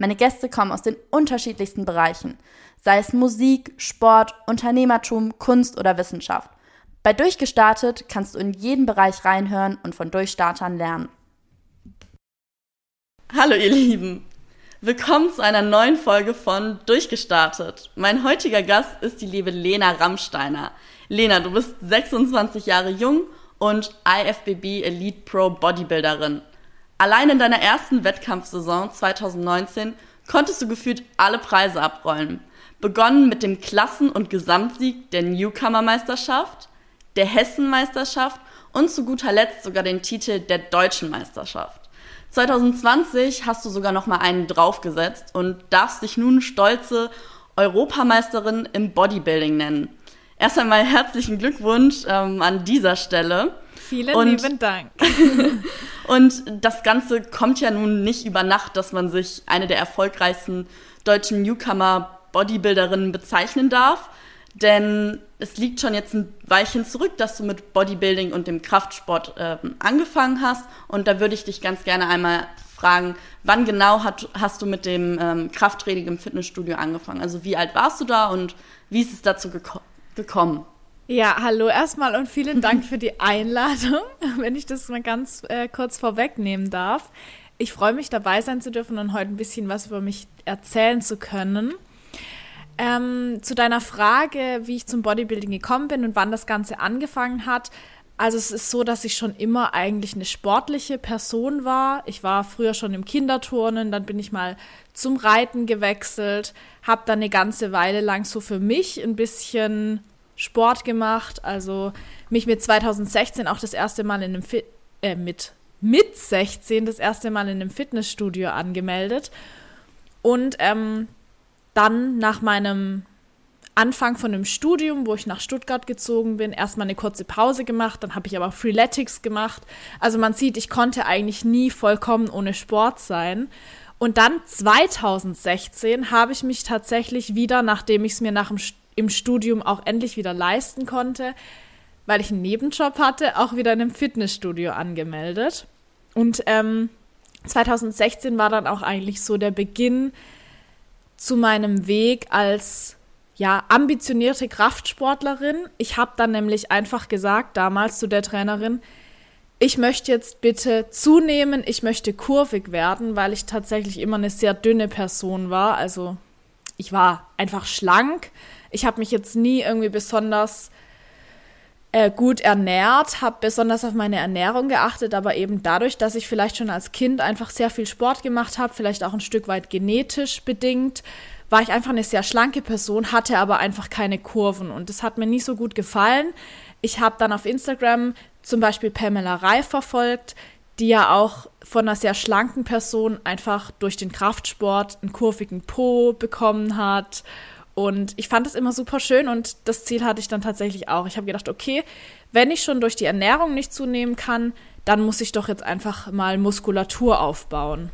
Meine Gäste kommen aus den unterschiedlichsten Bereichen, sei es Musik, Sport, Unternehmertum, Kunst oder Wissenschaft. Bei Durchgestartet kannst du in jeden Bereich reinhören und von Durchstartern lernen. Hallo ihr Lieben, willkommen zu einer neuen Folge von Durchgestartet. Mein heutiger Gast ist die liebe Lena Rammsteiner. Lena, du bist 26 Jahre jung und IFBB Elite Pro Bodybuilderin. Allein in deiner ersten Wettkampfsaison 2019 konntest du gefühlt alle Preise abrollen. Begonnen mit dem Klassen- und Gesamtsieg der Newcomer-Meisterschaft, der Hessenmeisterschaft und zu guter Letzt sogar den Titel der Deutschen Meisterschaft. 2020 hast du sogar noch mal einen draufgesetzt und darfst dich nun stolze Europameisterin im Bodybuilding nennen. Erst einmal herzlichen Glückwunsch ähm, an dieser Stelle. Vielen und, lieben Dank. und das Ganze kommt ja nun nicht über Nacht, dass man sich eine der erfolgreichsten deutschen Newcomer Bodybuilderinnen bezeichnen darf. Denn es liegt schon jetzt ein Weilchen zurück, dass du mit Bodybuilding und dem Kraftsport äh, angefangen hast. Und da würde ich dich ganz gerne einmal fragen, wann genau hat, hast du mit dem ähm, Krafttraining im Fitnessstudio angefangen? Also wie alt warst du da und wie ist es dazu geko gekommen? Ja, hallo erstmal und vielen Dank für die Einladung, wenn ich das mal ganz äh, kurz vorwegnehmen darf. Ich freue mich dabei sein zu dürfen und heute ein bisschen was über mich erzählen zu können. Ähm, zu deiner Frage, wie ich zum Bodybuilding gekommen bin und wann das Ganze angefangen hat. Also es ist so, dass ich schon immer eigentlich eine sportliche Person war. Ich war früher schon im Kinderturnen, dann bin ich mal zum Reiten gewechselt, habe dann eine ganze Weile lang so für mich ein bisschen Sport gemacht. Also mich mit 2016 auch das erste Mal in einem Fit äh, mit mit 16 das erste Mal in einem Fitnessstudio angemeldet und ähm, dann nach meinem Anfang von einem Studium, wo ich nach Stuttgart gezogen bin, erstmal eine kurze Pause gemacht, dann habe ich aber Freeletics gemacht. Also man sieht, ich konnte eigentlich nie vollkommen ohne Sport sein. Und dann 2016 habe ich mich tatsächlich wieder, nachdem ich es mir nach dem, im Studium auch endlich wieder leisten konnte, weil ich einen Nebenjob hatte, auch wieder in einem Fitnessstudio angemeldet. Und ähm, 2016 war dann auch eigentlich so der Beginn zu meinem Weg als ja, ambitionierte Kraftsportlerin. Ich habe dann nämlich einfach gesagt, damals zu der Trainerin, ich möchte jetzt bitte zunehmen, ich möchte kurvig werden, weil ich tatsächlich immer eine sehr dünne Person war. Also ich war einfach schlank. Ich habe mich jetzt nie irgendwie besonders äh, gut ernährt, habe besonders auf meine Ernährung geachtet, aber eben dadurch, dass ich vielleicht schon als Kind einfach sehr viel Sport gemacht habe, vielleicht auch ein Stück weit genetisch bedingt, war ich einfach eine sehr schlanke Person, hatte aber einfach keine Kurven und das hat mir nie so gut gefallen. Ich habe dann auf Instagram zum Beispiel Pamela Reif verfolgt, die ja auch von einer sehr schlanken Person einfach durch den Kraftsport einen kurvigen Po bekommen hat und ich fand es immer super schön und das Ziel hatte ich dann tatsächlich auch. Ich habe gedacht, okay, wenn ich schon durch die Ernährung nicht zunehmen kann, dann muss ich doch jetzt einfach mal Muskulatur aufbauen.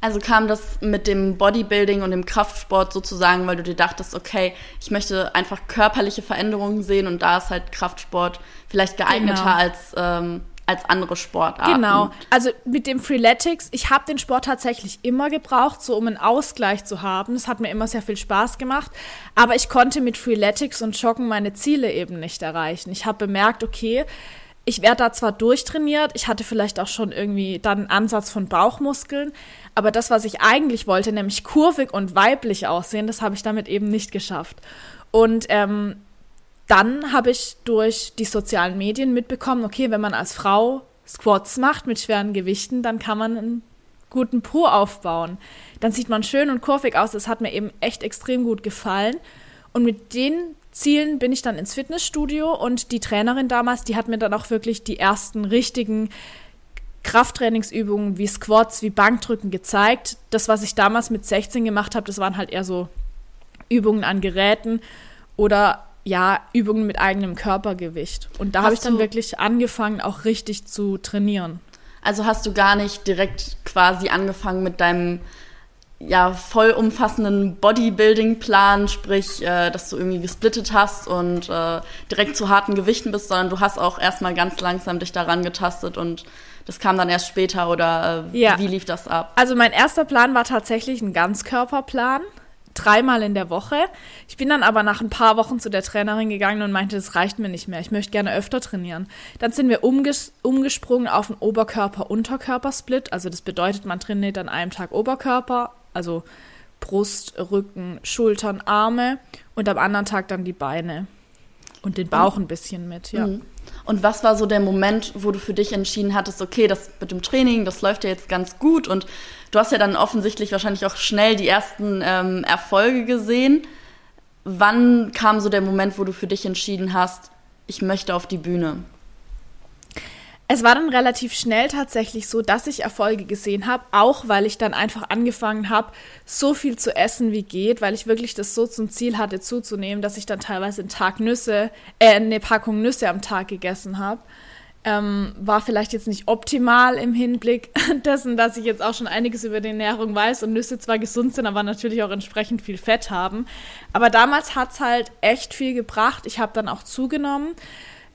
Also kam das mit dem Bodybuilding und dem Kraftsport sozusagen, weil du dir dachtest, okay, ich möchte einfach körperliche Veränderungen sehen und da ist halt Kraftsport vielleicht geeigneter genau. als ähm, als andere Sportarten. Genau. Also mit dem Freeletics, ich habe den Sport tatsächlich immer gebraucht, so um einen Ausgleich zu haben. Es hat mir immer sehr viel Spaß gemacht. Aber ich konnte mit Freeletics und Joggen meine Ziele eben nicht erreichen. Ich habe bemerkt, okay, ich werde da zwar durchtrainiert, ich hatte vielleicht auch schon irgendwie dann einen Ansatz von Bauchmuskeln, aber das, was ich eigentlich wollte, nämlich kurvig und weiblich aussehen, das habe ich damit eben nicht geschafft. Und ähm, dann habe ich durch die sozialen Medien mitbekommen, okay, wenn man als Frau Squats macht mit schweren Gewichten, dann kann man einen guten Po aufbauen. Dann sieht man schön und kurvig aus. Das hat mir eben echt extrem gut gefallen. Und mit den Zielen bin ich dann ins Fitnessstudio und die Trainerin damals, die hat mir dann auch wirklich die ersten richtigen Krafttrainingsübungen wie Squats, wie Bankdrücken gezeigt. Das, was ich damals mit 16 gemacht habe, das waren halt eher so Übungen an Geräten oder ja, Übungen mit eigenem Körpergewicht. Und da habe ich dann wirklich angefangen, auch richtig zu trainieren. Also hast du gar nicht direkt quasi angefangen mit deinem ja, voll umfassenden Bodybuilding-Plan, sprich, äh, dass du irgendwie gesplittet hast und äh, direkt zu harten Gewichten bist, sondern du hast auch erstmal ganz langsam dich daran getastet und das kam dann erst später oder äh, ja. wie lief das ab? Also mein erster Plan war tatsächlich ein Ganzkörperplan dreimal in der Woche. Ich bin dann aber nach ein paar Wochen zu der Trainerin gegangen und meinte, das reicht mir nicht mehr. Ich möchte gerne öfter trainieren. Dann sind wir umges umgesprungen auf einen Oberkörper-Unterkörper-Split. Also das bedeutet, man trainiert an einem Tag Oberkörper, also Brust, Rücken, Schultern, Arme und am anderen Tag dann die Beine und den Bauch ein bisschen mit, ja. Mhm. Und was war so der Moment, wo du für dich entschieden hattest, okay, das mit dem Training, das läuft ja jetzt ganz gut und du hast ja dann offensichtlich wahrscheinlich auch schnell die ersten ähm, Erfolge gesehen. Wann kam so der Moment, wo du für dich entschieden hast, ich möchte auf die Bühne? Es war dann relativ schnell tatsächlich so, dass ich Erfolge gesehen habe, auch weil ich dann einfach angefangen habe, so viel zu essen wie geht, weil ich wirklich das so zum Ziel hatte zuzunehmen, dass ich dann teilweise einen Tag Nüsse, äh, eine Packung Nüsse am Tag gegessen habe. Ähm, war vielleicht jetzt nicht optimal im Hinblick dessen, dass ich jetzt auch schon einiges über die Ernährung weiß und Nüsse zwar gesund sind, aber natürlich auch entsprechend viel Fett haben. Aber damals hat es halt echt viel gebracht. Ich habe dann auch zugenommen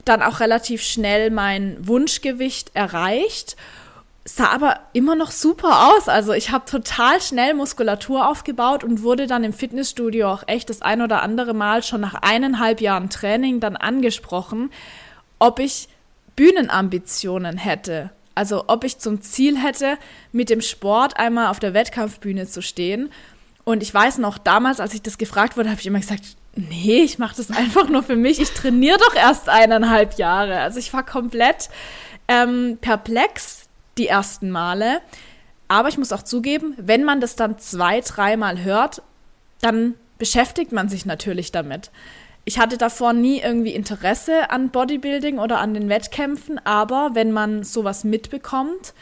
dann auch relativ schnell mein Wunschgewicht erreicht. Sah aber immer noch super aus. Also ich habe total schnell Muskulatur aufgebaut und wurde dann im Fitnessstudio auch echt das ein oder andere Mal schon nach eineinhalb Jahren Training dann angesprochen, ob ich Bühnenambitionen hätte. Also ob ich zum Ziel hätte, mit dem Sport einmal auf der Wettkampfbühne zu stehen. Und ich weiß noch, damals, als ich das gefragt wurde, habe ich immer gesagt, nee, ich mache das einfach nur für mich. Ich trainiere doch erst eineinhalb Jahre. Also ich war komplett ähm, perplex die ersten Male. Aber ich muss auch zugeben, wenn man das dann zwei, dreimal hört, dann beschäftigt man sich natürlich damit. Ich hatte davor nie irgendwie Interesse an Bodybuilding oder an den Wettkämpfen, aber wenn man sowas mitbekommt,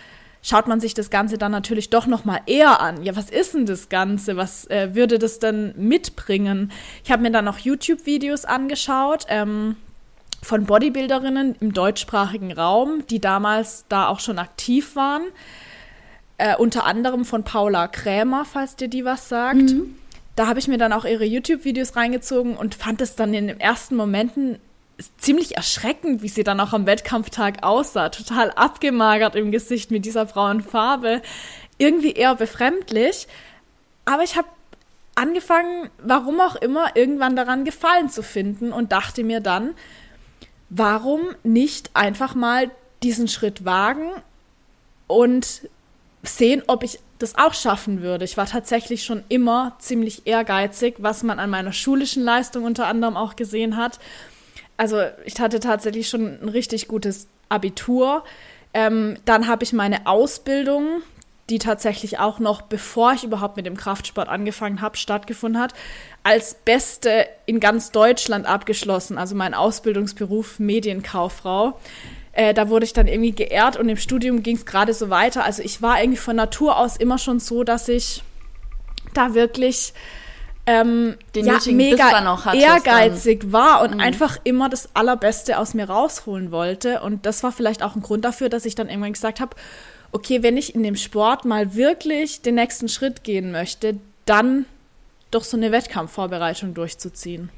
schaut man sich das Ganze dann natürlich doch noch mal eher an. Ja, was ist denn das Ganze? Was äh, würde das denn mitbringen? Ich habe mir dann noch YouTube-Videos angeschaut ähm, von Bodybuilderinnen im deutschsprachigen Raum, die damals da auch schon aktiv waren. Äh, unter anderem von Paula Krämer, falls dir die was sagt. Mhm. Da habe ich mir dann auch ihre YouTube-Videos reingezogen und fand es dann in den ersten Momenten ziemlich erschreckend, wie sie dann auch am Wettkampftag aussah. Total abgemagert im Gesicht mit dieser braunen Farbe. Irgendwie eher befremdlich. Aber ich habe angefangen, warum auch immer, irgendwann daran Gefallen zu finden und dachte mir dann, warum nicht einfach mal diesen Schritt wagen und sehen, ob ich das auch schaffen würde. Ich war tatsächlich schon immer ziemlich ehrgeizig, was man an meiner schulischen Leistung unter anderem auch gesehen hat also ich hatte tatsächlich schon ein richtig gutes Abitur. Ähm, dann habe ich meine Ausbildung, die tatsächlich auch noch, bevor ich überhaupt mit dem Kraftsport angefangen habe, stattgefunden hat, als Beste in ganz Deutschland abgeschlossen. Also mein Ausbildungsberuf Medienkauffrau. Äh, da wurde ich dann irgendwie geehrt und im Studium ging es gerade so weiter. Also ich war irgendwie von Natur aus immer schon so, dass ich da wirklich ähm, den ja, mega ehrgeizig dann. war und mhm. einfach immer das Allerbeste aus mir rausholen wollte. Und das war vielleicht auch ein Grund dafür, dass ich dann irgendwann gesagt habe, okay, wenn ich in dem Sport mal wirklich den nächsten Schritt gehen möchte, dann doch so eine Wettkampfvorbereitung durchzuziehen.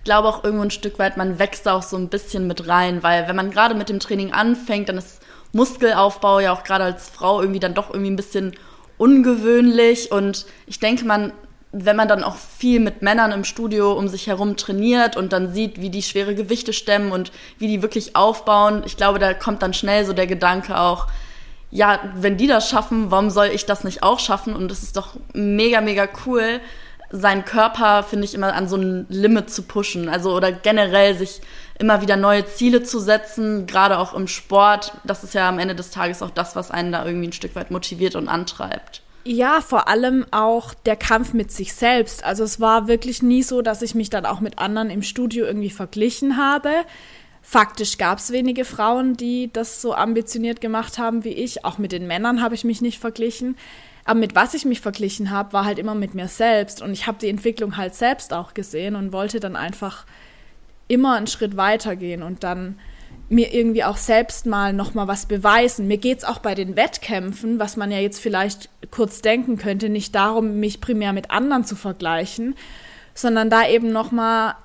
Ich glaube auch irgendwo ein Stück weit, man wächst auch so ein bisschen mit rein, weil wenn man gerade mit dem Training anfängt, dann ist Muskelaufbau ja auch gerade als Frau irgendwie dann doch irgendwie ein bisschen ungewöhnlich und ich denke, man wenn man dann auch viel mit Männern im Studio um sich herum trainiert und dann sieht, wie die schwere Gewichte stemmen und wie die wirklich aufbauen, ich glaube, da kommt dann schnell so der Gedanke auch, ja, wenn die das schaffen, warum soll ich das nicht auch schaffen? Und es ist doch mega, mega cool, seinen Körper, finde ich, immer an so ein Limit zu pushen. Also oder generell sich immer wieder neue Ziele zu setzen, gerade auch im Sport. Das ist ja am Ende des Tages auch das, was einen da irgendwie ein Stück weit motiviert und antreibt. Ja, vor allem auch der Kampf mit sich selbst. Also es war wirklich nie so, dass ich mich dann auch mit anderen im Studio irgendwie verglichen habe, Faktisch gab es wenige Frauen, die das so ambitioniert gemacht haben wie ich. Auch mit den Männern habe ich mich nicht verglichen. Aber mit was ich mich verglichen habe, war halt immer mit mir selbst. Und ich habe die Entwicklung halt selbst auch gesehen und wollte dann einfach immer einen Schritt weitergehen und dann mir irgendwie auch selbst mal noch mal was beweisen. Mir geht es auch bei den Wettkämpfen, was man ja jetzt vielleicht kurz denken könnte, nicht darum, mich primär mit anderen zu vergleichen, sondern da eben noch mal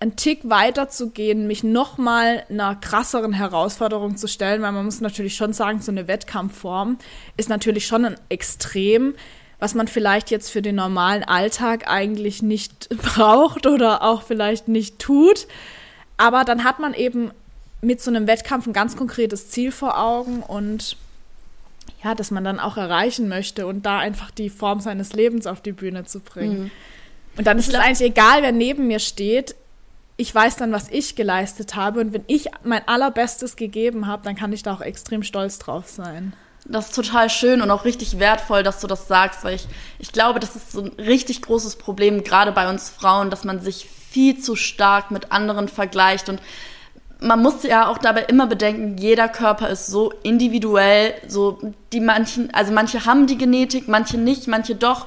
einen Tick weiter zu gehen, mich noch mal einer krasseren Herausforderung zu stellen, weil man muss natürlich schon sagen, so eine Wettkampfform ist natürlich schon ein Extrem, was man vielleicht jetzt für den normalen Alltag eigentlich nicht braucht oder auch vielleicht nicht tut. Aber dann hat man eben mit so einem Wettkampf ein ganz konkretes Ziel vor Augen und ja, dass man dann auch erreichen möchte und da einfach die Form seines Lebens auf die Bühne zu bringen. Mhm. Und dann ist es eigentlich egal, wer neben mir steht. Ich weiß dann, was ich geleistet habe und wenn ich mein allerbestes gegeben habe, dann kann ich da auch extrem stolz drauf sein. Das ist total schön und auch richtig wertvoll, dass du das sagst, weil ich, ich glaube, das ist so ein richtig großes Problem, gerade bei uns Frauen, dass man sich viel zu stark mit anderen vergleicht und man muss ja auch dabei immer bedenken, jeder Körper ist so individuell, so die manchen, also manche haben die Genetik, manche nicht, manche doch.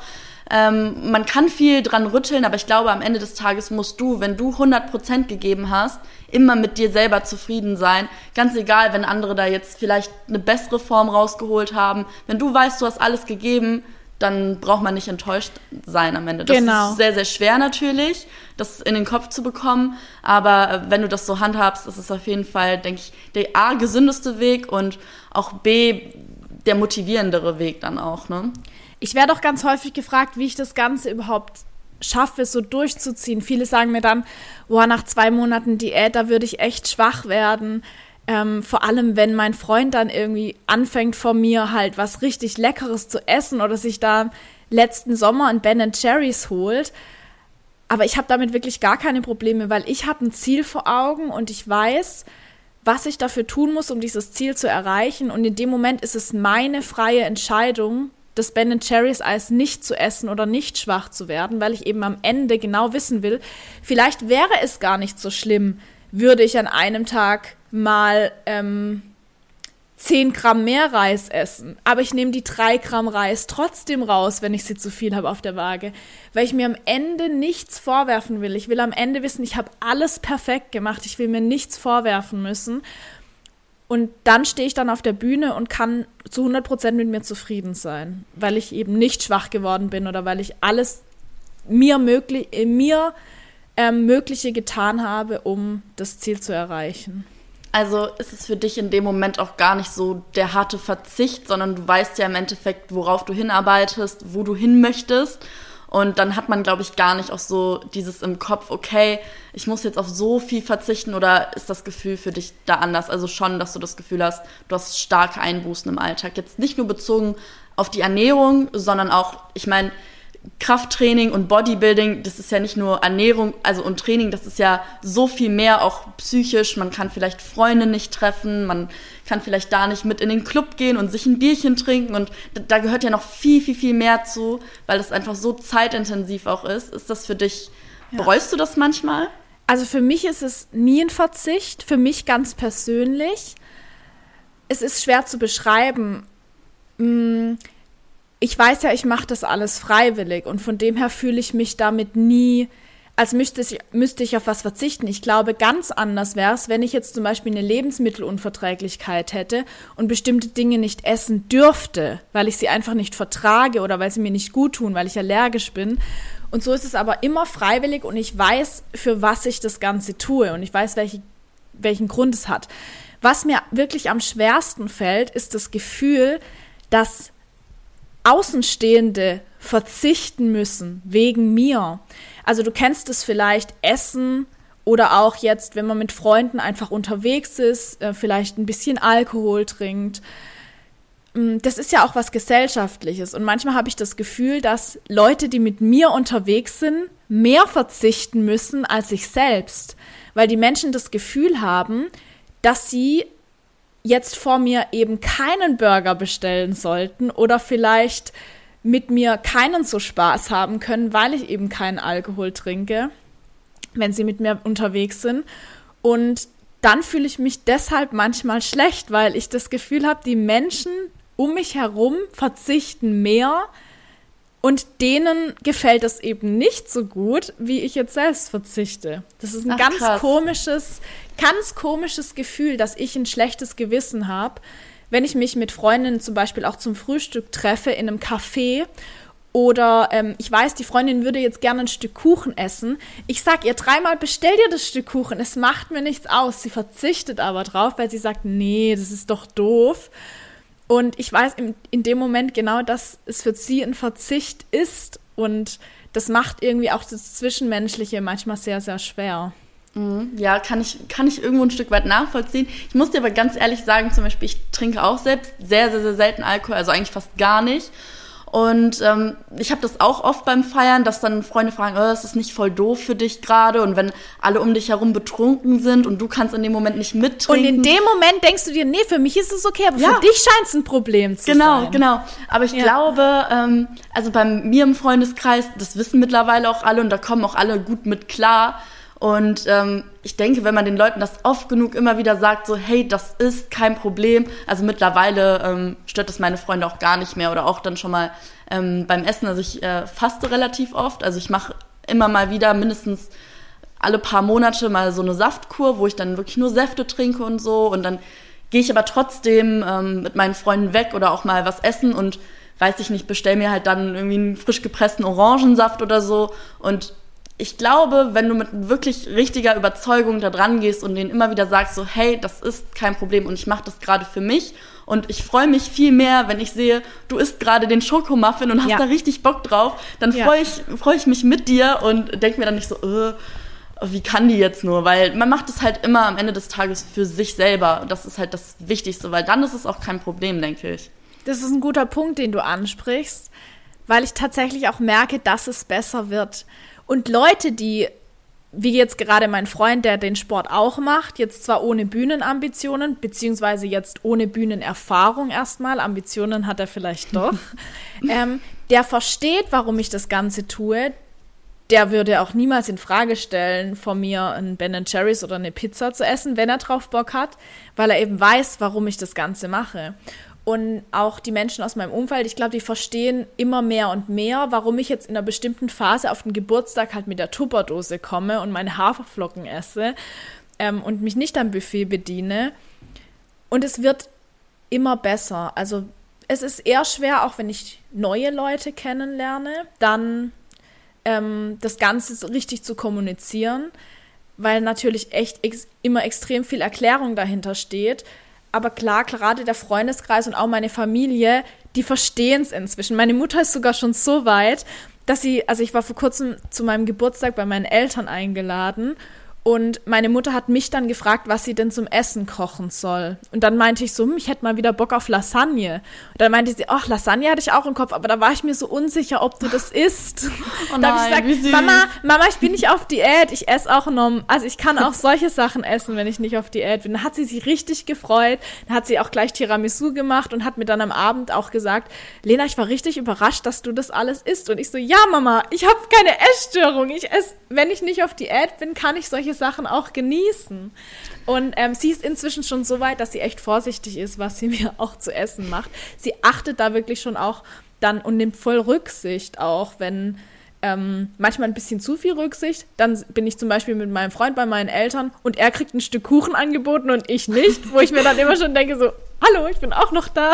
Ähm, man kann viel dran rütteln, aber ich glaube, am Ende des Tages musst du, wenn du 100% gegeben hast, immer mit dir selber zufrieden sein. Ganz egal, wenn andere da jetzt vielleicht eine bessere Form rausgeholt haben. Wenn du weißt, du hast alles gegeben, dann braucht man nicht enttäuscht sein am Ende. Das genau. ist sehr, sehr schwer natürlich, das in den Kopf zu bekommen. Aber äh, wenn du das so handhabst, ist es auf jeden Fall, denke ich, der A, gesündeste Weg und auch B, der motivierendere Weg dann auch. Ne? Ich werde auch ganz häufig gefragt, wie ich das Ganze überhaupt schaffe, so durchzuziehen. Viele sagen mir dann, boah, nach zwei Monaten Diät, da würde ich echt schwach werden. Ähm, vor allem, wenn mein Freund dann irgendwie anfängt von mir halt was richtig Leckeres zu essen oder sich da letzten Sommer ein Ben Cherries holt. Aber ich habe damit wirklich gar keine Probleme, weil ich habe ein Ziel vor Augen und ich weiß, was ich dafür tun muss, um dieses Ziel zu erreichen. Und in dem Moment ist es meine freie Entscheidung, das Ben Cherries Eis nicht zu essen oder nicht schwach zu werden, weil ich eben am Ende genau wissen will, vielleicht wäre es gar nicht so schlimm, würde ich an einem Tag mal ähm, 10 Gramm mehr Reis essen. Aber ich nehme die 3 Gramm Reis trotzdem raus, wenn ich sie zu viel habe auf der Waage. Weil ich mir am Ende nichts vorwerfen will. Ich will am Ende wissen, ich habe alles perfekt gemacht. Ich will mir nichts vorwerfen müssen. Und dann stehe ich dann auf der Bühne und kann zu 100 Prozent mit mir zufrieden sein, weil ich eben nicht schwach geworden bin oder weil ich alles mir möglich, äh, mir ähm, Mögliche getan habe, um das Ziel zu erreichen. Also ist es für dich in dem Moment auch gar nicht so der harte Verzicht, sondern du weißt ja im Endeffekt, worauf du hinarbeitest, wo du hin möchtest. Und dann hat man, glaube ich, gar nicht auch so dieses im Kopf, okay, ich muss jetzt auf so viel verzichten oder ist das Gefühl für dich da anders? Also schon, dass du das Gefühl hast, du hast starke Einbußen im Alltag. Jetzt nicht nur bezogen auf die Ernährung, sondern auch, ich meine, Krafttraining und Bodybuilding, das ist ja nicht nur Ernährung, also und Training, das ist ja so viel mehr auch psychisch. Man kann vielleicht Freunde nicht treffen, man kann vielleicht da nicht mit in den Club gehen und sich ein Bierchen trinken und da gehört ja noch viel, viel, viel mehr zu, weil das einfach so zeitintensiv auch ist. Ist das für dich, ja. bereust du das manchmal? Also für mich ist es nie ein Verzicht, für mich ganz persönlich. Es ist schwer zu beschreiben. Hm, ich weiß ja, ich mache das alles freiwillig und von dem her fühle ich mich damit nie, als müsste ich, müsste ich auf was verzichten. Ich glaube, ganz anders wäre es, wenn ich jetzt zum Beispiel eine Lebensmittelunverträglichkeit hätte und bestimmte Dinge nicht essen dürfte, weil ich sie einfach nicht vertrage oder weil sie mir nicht gut tun, weil ich allergisch bin. Und so ist es aber immer freiwillig und ich weiß, für was ich das Ganze tue und ich weiß, welche, welchen Grund es hat. Was mir wirklich am schwersten fällt, ist das Gefühl, dass Außenstehende verzichten müssen wegen mir. Also du kennst es vielleicht, Essen oder auch jetzt, wenn man mit Freunden einfach unterwegs ist, äh, vielleicht ein bisschen Alkohol trinkt. Mm, das ist ja auch was Gesellschaftliches. Und manchmal habe ich das Gefühl, dass Leute, die mit mir unterwegs sind, mehr verzichten müssen als ich selbst. Weil die Menschen das Gefühl haben, dass sie jetzt vor mir eben keinen Burger bestellen sollten oder vielleicht mit mir keinen so Spaß haben können, weil ich eben keinen Alkohol trinke, wenn sie mit mir unterwegs sind. Und dann fühle ich mich deshalb manchmal schlecht, weil ich das Gefühl habe, die Menschen um mich herum verzichten mehr und denen gefällt es eben nicht so gut, wie ich jetzt selbst verzichte. Das ist ein Ach, ganz krass. komisches, ganz komisches Gefühl, dass ich ein schlechtes Gewissen habe, wenn ich mich mit Freundinnen zum Beispiel auch zum Frühstück treffe in einem Café oder ähm, ich weiß, die Freundin würde jetzt gerne ein Stück Kuchen essen. Ich sag ihr dreimal, bestell dir das Stück Kuchen. Es macht mir nichts aus. Sie verzichtet aber drauf, weil sie sagt, nee, das ist doch doof. Und ich weiß in, in dem Moment genau, dass es für sie ein Verzicht ist. Und das macht irgendwie auch das Zwischenmenschliche manchmal sehr, sehr schwer. Mhm. Ja, kann ich, kann ich irgendwo ein Stück weit nachvollziehen. Ich muss dir aber ganz ehrlich sagen, zum Beispiel, ich trinke auch selbst sehr, sehr, sehr selten Alkohol, also eigentlich fast gar nicht. Und ähm, ich habe das auch oft beim Feiern, dass dann Freunde fragen, oh, ist das nicht voll doof für dich gerade? Und wenn alle um dich herum betrunken sind und du kannst in dem Moment nicht mittrinken. Und in dem Moment denkst du dir, nee, für mich ist es okay, aber ja. für dich scheint es ein Problem zu genau, sein. Genau, genau. Aber ich ja. glaube, ähm, also bei mir im Freundeskreis, das wissen mittlerweile auch alle und da kommen auch alle gut mit klar und ähm, ich denke, wenn man den Leuten das oft genug immer wieder sagt, so, hey, das ist kein Problem. Also mittlerweile ähm, stört das meine Freunde auch gar nicht mehr oder auch dann schon mal ähm, beim Essen. Also ich äh, faste relativ oft. Also ich mache immer mal wieder mindestens alle paar Monate mal so eine Saftkur, wo ich dann wirklich nur Säfte trinke und so. Und dann gehe ich aber trotzdem ähm, mit meinen Freunden weg oder auch mal was essen und weiß ich nicht, bestell mir halt dann irgendwie einen frisch gepressten Orangensaft oder so. Und ich glaube, wenn du mit wirklich richtiger Überzeugung da dran gehst und denen immer wieder sagst, so, hey, das ist kein Problem und ich mache das gerade für mich und ich freue mich viel mehr, wenn ich sehe, du isst gerade den Schokomuffin und hast ja. da richtig Bock drauf, dann freue ja. ich, freu ich mich mit dir und denke mir dann nicht so, äh, wie kann die jetzt nur? Weil man macht es halt immer am Ende des Tages für sich selber. Das ist halt das Wichtigste, weil dann ist es auch kein Problem, denke ich. Das ist ein guter Punkt, den du ansprichst, weil ich tatsächlich auch merke, dass es besser wird. Und Leute, die, wie jetzt gerade mein Freund, der den Sport auch macht, jetzt zwar ohne Bühnenambitionen, beziehungsweise jetzt ohne Bühnenerfahrung erstmal, Ambitionen hat er vielleicht doch, ähm, der versteht, warum ich das Ganze tue. Der würde auch niemals in Frage stellen, von mir ein Ben Cherries oder eine Pizza zu essen, wenn er drauf Bock hat, weil er eben weiß, warum ich das Ganze mache. Und auch die Menschen aus meinem Umfeld, ich glaube, die verstehen immer mehr und mehr, warum ich jetzt in einer bestimmten Phase auf den Geburtstag halt mit der Tupperdose komme und meine Haferflocken esse ähm, und mich nicht am Buffet bediene. Und es wird immer besser. Also es ist eher schwer, auch wenn ich neue Leute kennenlerne, dann ähm, das Ganze so richtig zu kommunizieren, weil natürlich echt ex immer extrem viel Erklärung dahinter steht aber klar, gerade der Freundeskreis und auch meine Familie, die verstehen es inzwischen. Meine Mutter ist sogar schon so weit, dass sie, also ich war vor kurzem zu meinem Geburtstag bei meinen Eltern eingeladen und meine Mutter hat mich dann gefragt, was sie denn zum Essen kochen soll. Und dann meinte ich so, hm, ich hätte mal wieder Bock auf Lasagne. Und dann meinte sie, ach, Lasagne hatte ich auch im Kopf, aber da war ich mir so unsicher, ob du das isst. Oh da habe ich gesagt, Mama, Mama, ich bin nicht auf Diät, ich esse auch noch, also ich kann auch solche Sachen essen, wenn ich nicht auf Diät bin. Dann hat sie sich richtig gefreut. Dann hat sie auch gleich Tiramisu gemacht und hat mir dann am Abend auch gesagt, Lena, ich war richtig überrascht, dass du das alles isst. Und ich so, ja, Mama, ich habe keine Essstörung. Ich esse, wenn ich nicht auf Diät bin, kann ich solche Sachen auch genießen. Und ähm, sie ist inzwischen schon so weit, dass sie echt vorsichtig ist, was sie mir auch zu essen macht. Sie achtet da wirklich schon auch dann und nimmt voll Rücksicht auch, wenn ähm, manchmal ein bisschen zu viel Rücksicht. Dann bin ich zum Beispiel mit meinem Freund bei meinen Eltern und er kriegt ein Stück Kuchen angeboten und ich nicht, wo ich mir dann immer schon denke so, hallo, ich bin auch noch da.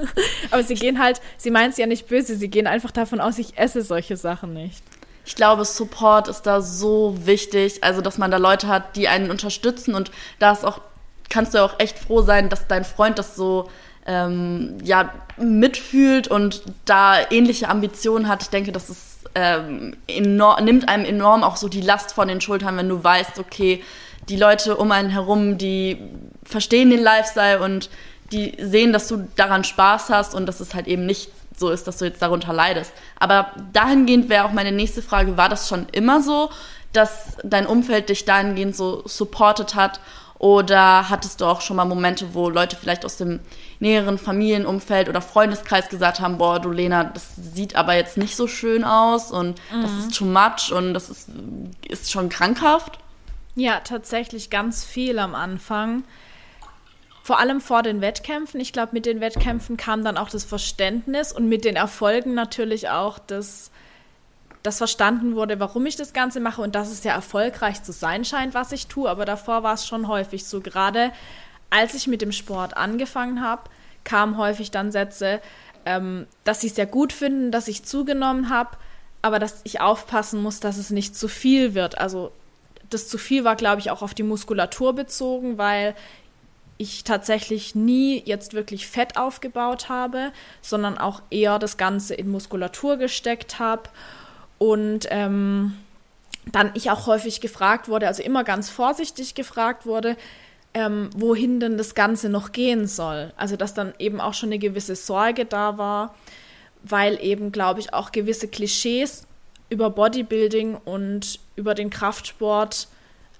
Aber sie gehen halt, sie meint es ja nicht böse, sie gehen einfach davon aus, ich esse solche Sachen nicht ich glaube, Support ist da so wichtig, also dass man da Leute hat, die einen unterstützen. Und da ist auch, kannst du auch echt froh sein, dass dein Freund das so ähm, ja, mitfühlt und da ähnliche Ambitionen hat. Ich denke, das ist ähm, enorm, nimmt einem enorm auch so die Last von den Schultern, wenn du weißt, okay, die Leute um einen herum, die verstehen den Lifestyle und die sehen, dass du daran Spaß hast. Und dass es halt eben nicht so ist, dass du jetzt darunter leidest. Aber dahingehend wäre auch meine nächste Frage, war das schon immer so, dass dein Umfeld dich dahingehend so supportet hat? Oder hattest du auch schon mal Momente, wo Leute vielleicht aus dem näheren Familienumfeld oder Freundeskreis gesagt haben, boah, du Lena, das sieht aber jetzt nicht so schön aus und mhm. das ist too much und das ist, ist schon krankhaft? Ja, tatsächlich ganz viel am Anfang. Vor allem vor den Wettkämpfen. Ich glaube, mit den Wettkämpfen kam dann auch das Verständnis und mit den Erfolgen natürlich auch das, das verstanden wurde, warum ich das Ganze mache und dass es ja erfolgreich zu sein scheint, was ich tue. Aber davor war es schon häufig so. Gerade als ich mit dem Sport angefangen habe, kamen häufig dann Sätze, ähm, dass sie es sehr gut finden, dass ich zugenommen habe, aber dass ich aufpassen muss, dass es nicht zu viel wird. Also das zu viel war, glaube ich, auch auf die Muskulatur bezogen, weil ich tatsächlich nie jetzt wirklich Fett aufgebaut habe, sondern auch eher das Ganze in Muskulatur gesteckt habe. Und ähm, dann ich auch häufig gefragt wurde, also immer ganz vorsichtig gefragt wurde, ähm, wohin denn das Ganze noch gehen soll. Also dass dann eben auch schon eine gewisse Sorge da war, weil eben, glaube ich, auch gewisse Klischees über Bodybuilding und über den Kraftsport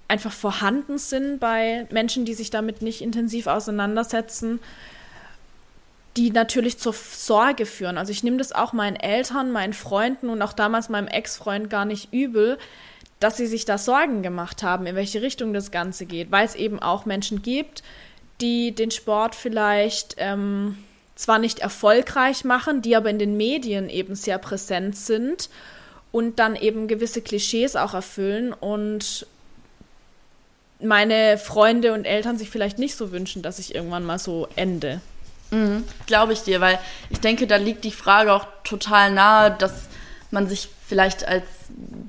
einfach vorhanden sind bei Menschen, die sich damit nicht intensiv auseinandersetzen, die natürlich zur Sorge führen. Also ich nehme das auch meinen Eltern, meinen Freunden und auch damals meinem Ex-Freund gar nicht übel, dass sie sich da Sorgen gemacht haben, in welche Richtung das Ganze geht, weil es eben auch Menschen gibt, die den Sport vielleicht ähm, zwar nicht erfolgreich machen, die aber in den Medien eben sehr präsent sind und dann eben gewisse Klischees auch erfüllen und meine Freunde und Eltern sich vielleicht nicht so wünschen, dass ich irgendwann mal so ende. Mhm, Glaube ich dir, weil ich denke, da liegt die Frage auch total nahe, dass man sich vielleicht als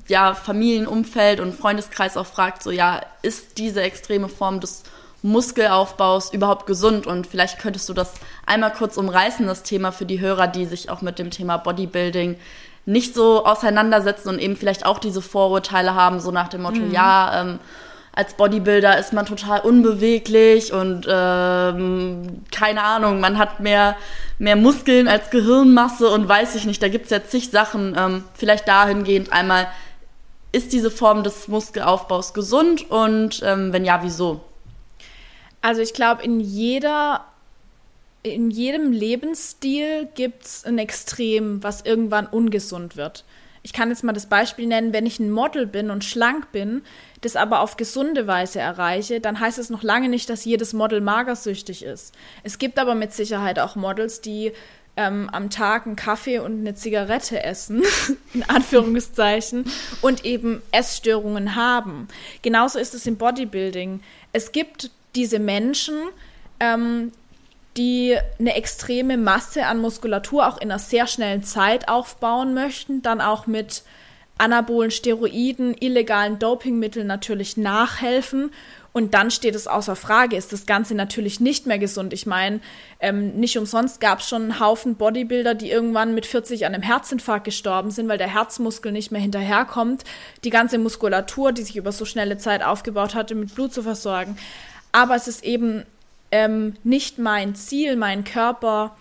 ja, Familienumfeld und Freundeskreis auch fragt, so ja, ist diese extreme Form des Muskelaufbaus überhaupt gesund? Und vielleicht könntest du das einmal kurz umreißen, das Thema für die Hörer, die sich auch mit dem Thema Bodybuilding nicht so auseinandersetzen und eben vielleicht auch diese Vorurteile haben, so nach dem Motto, mhm. ja, ähm, als Bodybuilder ist man total unbeweglich und ähm, keine Ahnung, man hat mehr, mehr Muskeln als Gehirnmasse und weiß ich nicht, da gibt es ja zig Sachen. Ähm, vielleicht dahingehend einmal, ist diese Form des Muskelaufbaus gesund und ähm, wenn ja, wieso? Also ich glaube, in jeder in jedem Lebensstil gibt es ein Extrem, was irgendwann ungesund wird. Ich kann jetzt mal das Beispiel nennen, wenn ich ein Model bin und schlank bin, das aber auf gesunde Weise erreiche, dann heißt es noch lange nicht, dass jedes Model magersüchtig ist. Es gibt aber mit Sicherheit auch Models, die ähm, am Tag einen Kaffee und eine Zigarette essen, in Anführungszeichen, und eben Essstörungen haben. Genauso ist es im Bodybuilding. Es gibt diese Menschen, ähm, die eine extreme Masse an Muskulatur auch in einer sehr schnellen Zeit aufbauen möchten, dann auch mit anabolen Steroiden, illegalen Dopingmitteln natürlich nachhelfen. Und dann steht es außer Frage, ist das Ganze natürlich nicht mehr gesund. Ich meine, ähm, nicht umsonst gab es schon einen Haufen Bodybuilder, die irgendwann mit 40 an einem Herzinfarkt gestorben sind, weil der Herzmuskel nicht mehr hinterherkommt, die ganze Muskulatur, die sich über so schnelle Zeit aufgebaut hatte, mit Blut zu versorgen. Aber es ist eben ähm, nicht mein Ziel, meinen Körper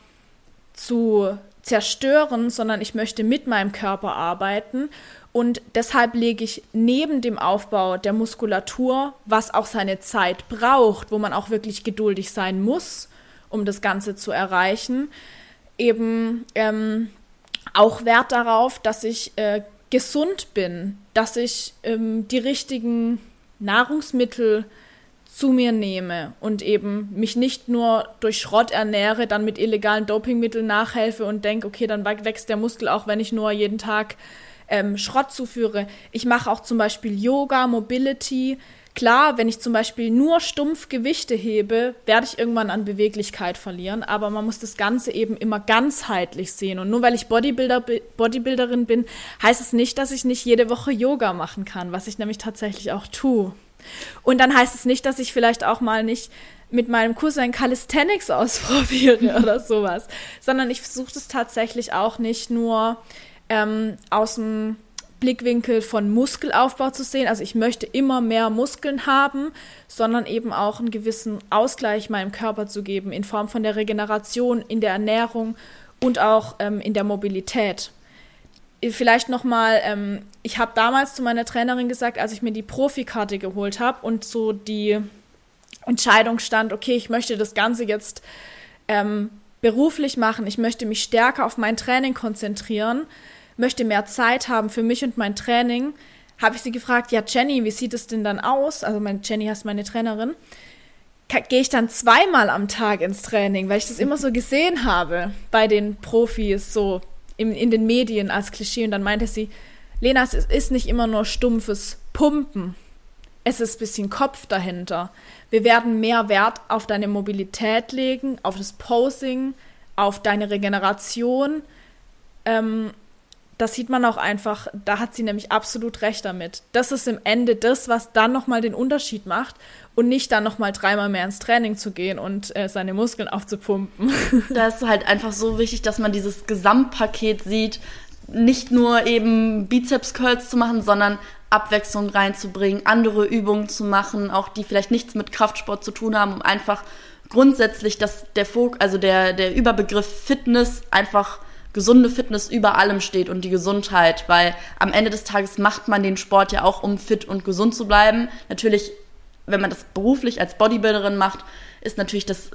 zu zerstören, sondern ich möchte mit meinem Körper arbeiten. Und deshalb lege ich neben dem Aufbau der Muskulatur, was auch seine Zeit braucht, wo man auch wirklich geduldig sein muss, um das Ganze zu erreichen, eben ähm, auch Wert darauf, dass ich äh, gesund bin, dass ich ähm, die richtigen Nahrungsmittel zu mir nehme und eben mich nicht nur durch Schrott ernähre, dann mit illegalen Dopingmitteln nachhelfe und denke, okay, dann wächst der Muskel auch, wenn ich nur jeden Tag ähm, Schrott zuführe. Ich mache auch zum Beispiel Yoga, Mobility. Klar, wenn ich zum Beispiel nur stumpf Gewichte hebe, werde ich irgendwann an Beweglichkeit verlieren, aber man muss das Ganze eben immer ganzheitlich sehen. Und nur weil ich Bodybuilder, Bodybuilderin bin, heißt es nicht, dass ich nicht jede Woche Yoga machen kann, was ich nämlich tatsächlich auch tue. Und dann heißt es nicht, dass ich vielleicht auch mal nicht mit meinem Cousin Calisthenics ausprobiere oder sowas, sondern ich versuche es tatsächlich auch nicht nur ähm, aus dem Blickwinkel von Muskelaufbau zu sehen. Also ich möchte immer mehr Muskeln haben, sondern eben auch einen gewissen Ausgleich meinem Körper zu geben in Form von der Regeneration, in der Ernährung und auch ähm, in der Mobilität vielleicht nochmal, ähm, ich habe damals zu meiner Trainerin gesagt, als ich mir die Profikarte geholt habe und so die Entscheidung stand, okay, ich möchte das Ganze jetzt ähm, beruflich machen, ich möchte mich stärker auf mein Training konzentrieren, möchte mehr Zeit haben für mich und mein Training, habe ich sie gefragt, ja Jenny, wie sieht es denn dann aus? Also meine Jenny heißt meine Trainerin. Gehe ich dann zweimal am Tag ins Training, weil ich das immer so gesehen habe bei den Profis, so in, in den Medien als Klischee. Und dann meinte sie, Lena, es ist nicht immer nur stumpfes Pumpen. Es ist ein bisschen Kopf dahinter. Wir werden mehr Wert auf deine Mobilität legen, auf das Posing, auf deine Regeneration. Ähm, das sieht man auch einfach, da hat sie nämlich absolut recht damit. Das ist im Ende das, was dann nochmal den Unterschied macht und nicht dann nochmal dreimal mehr ins Training zu gehen und äh, seine Muskeln aufzupumpen. Da ist halt einfach so wichtig, dass man dieses Gesamtpaket sieht, nicht nur eben Bizeps-Curls zu machen, sondern Abwechslung reinzubringen, andere Übungen zu machen, auch die vielleicht nichts mit Kraftsport zu tun haben, um einfach grundsätzlich, dass der Fok also der, der Überbegriff Fitness einfach gesunde Fitness über allem steht und die Gesundheit, weil am Ende des Tages macht man den Sport ja auch, um fit und gesund zu bleiben. Natürlich, wenn man das beruflich als Bodybuilderin macht, ist natürlich das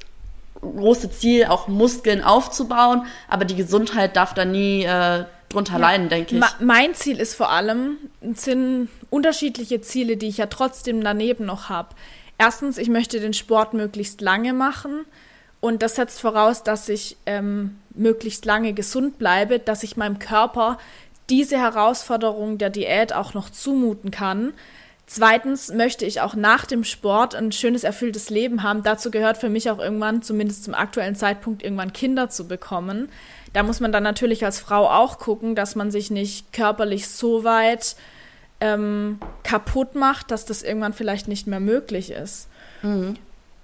große Ziel, auch Muskeln aufzubauen, aber die Gesundheit darf da nie äh, drunter ja. leiden, denke ich. Ma mein Ziel ist vor allem, sind unterschiedliche Ziele, die ich ja trotzdem daneben noch habe. Erstens, ich möchte den Sport möglichst lange machen und das setzt voraus, dass ich ähm, möglichst lange gesund bleibe, dass ich meinem Körper diese Herausforderung der Diät auch noch zumuten kann. Zweitens möchte ich auch nach dem Sport ein schönes, erfülltes Leben haben. Dazu gehört für mich auch irgendwann, zumindest zum aktuellen Zeitpunkt, irgendwann Kinder zu bekommen. Da muss man dann natürlich als Frau auch gucken, dass man sich nicht körperlich so weit ähm, kaputt macht, dass das irgendwann vielleicht nicht mehr möglich ist. Mhm.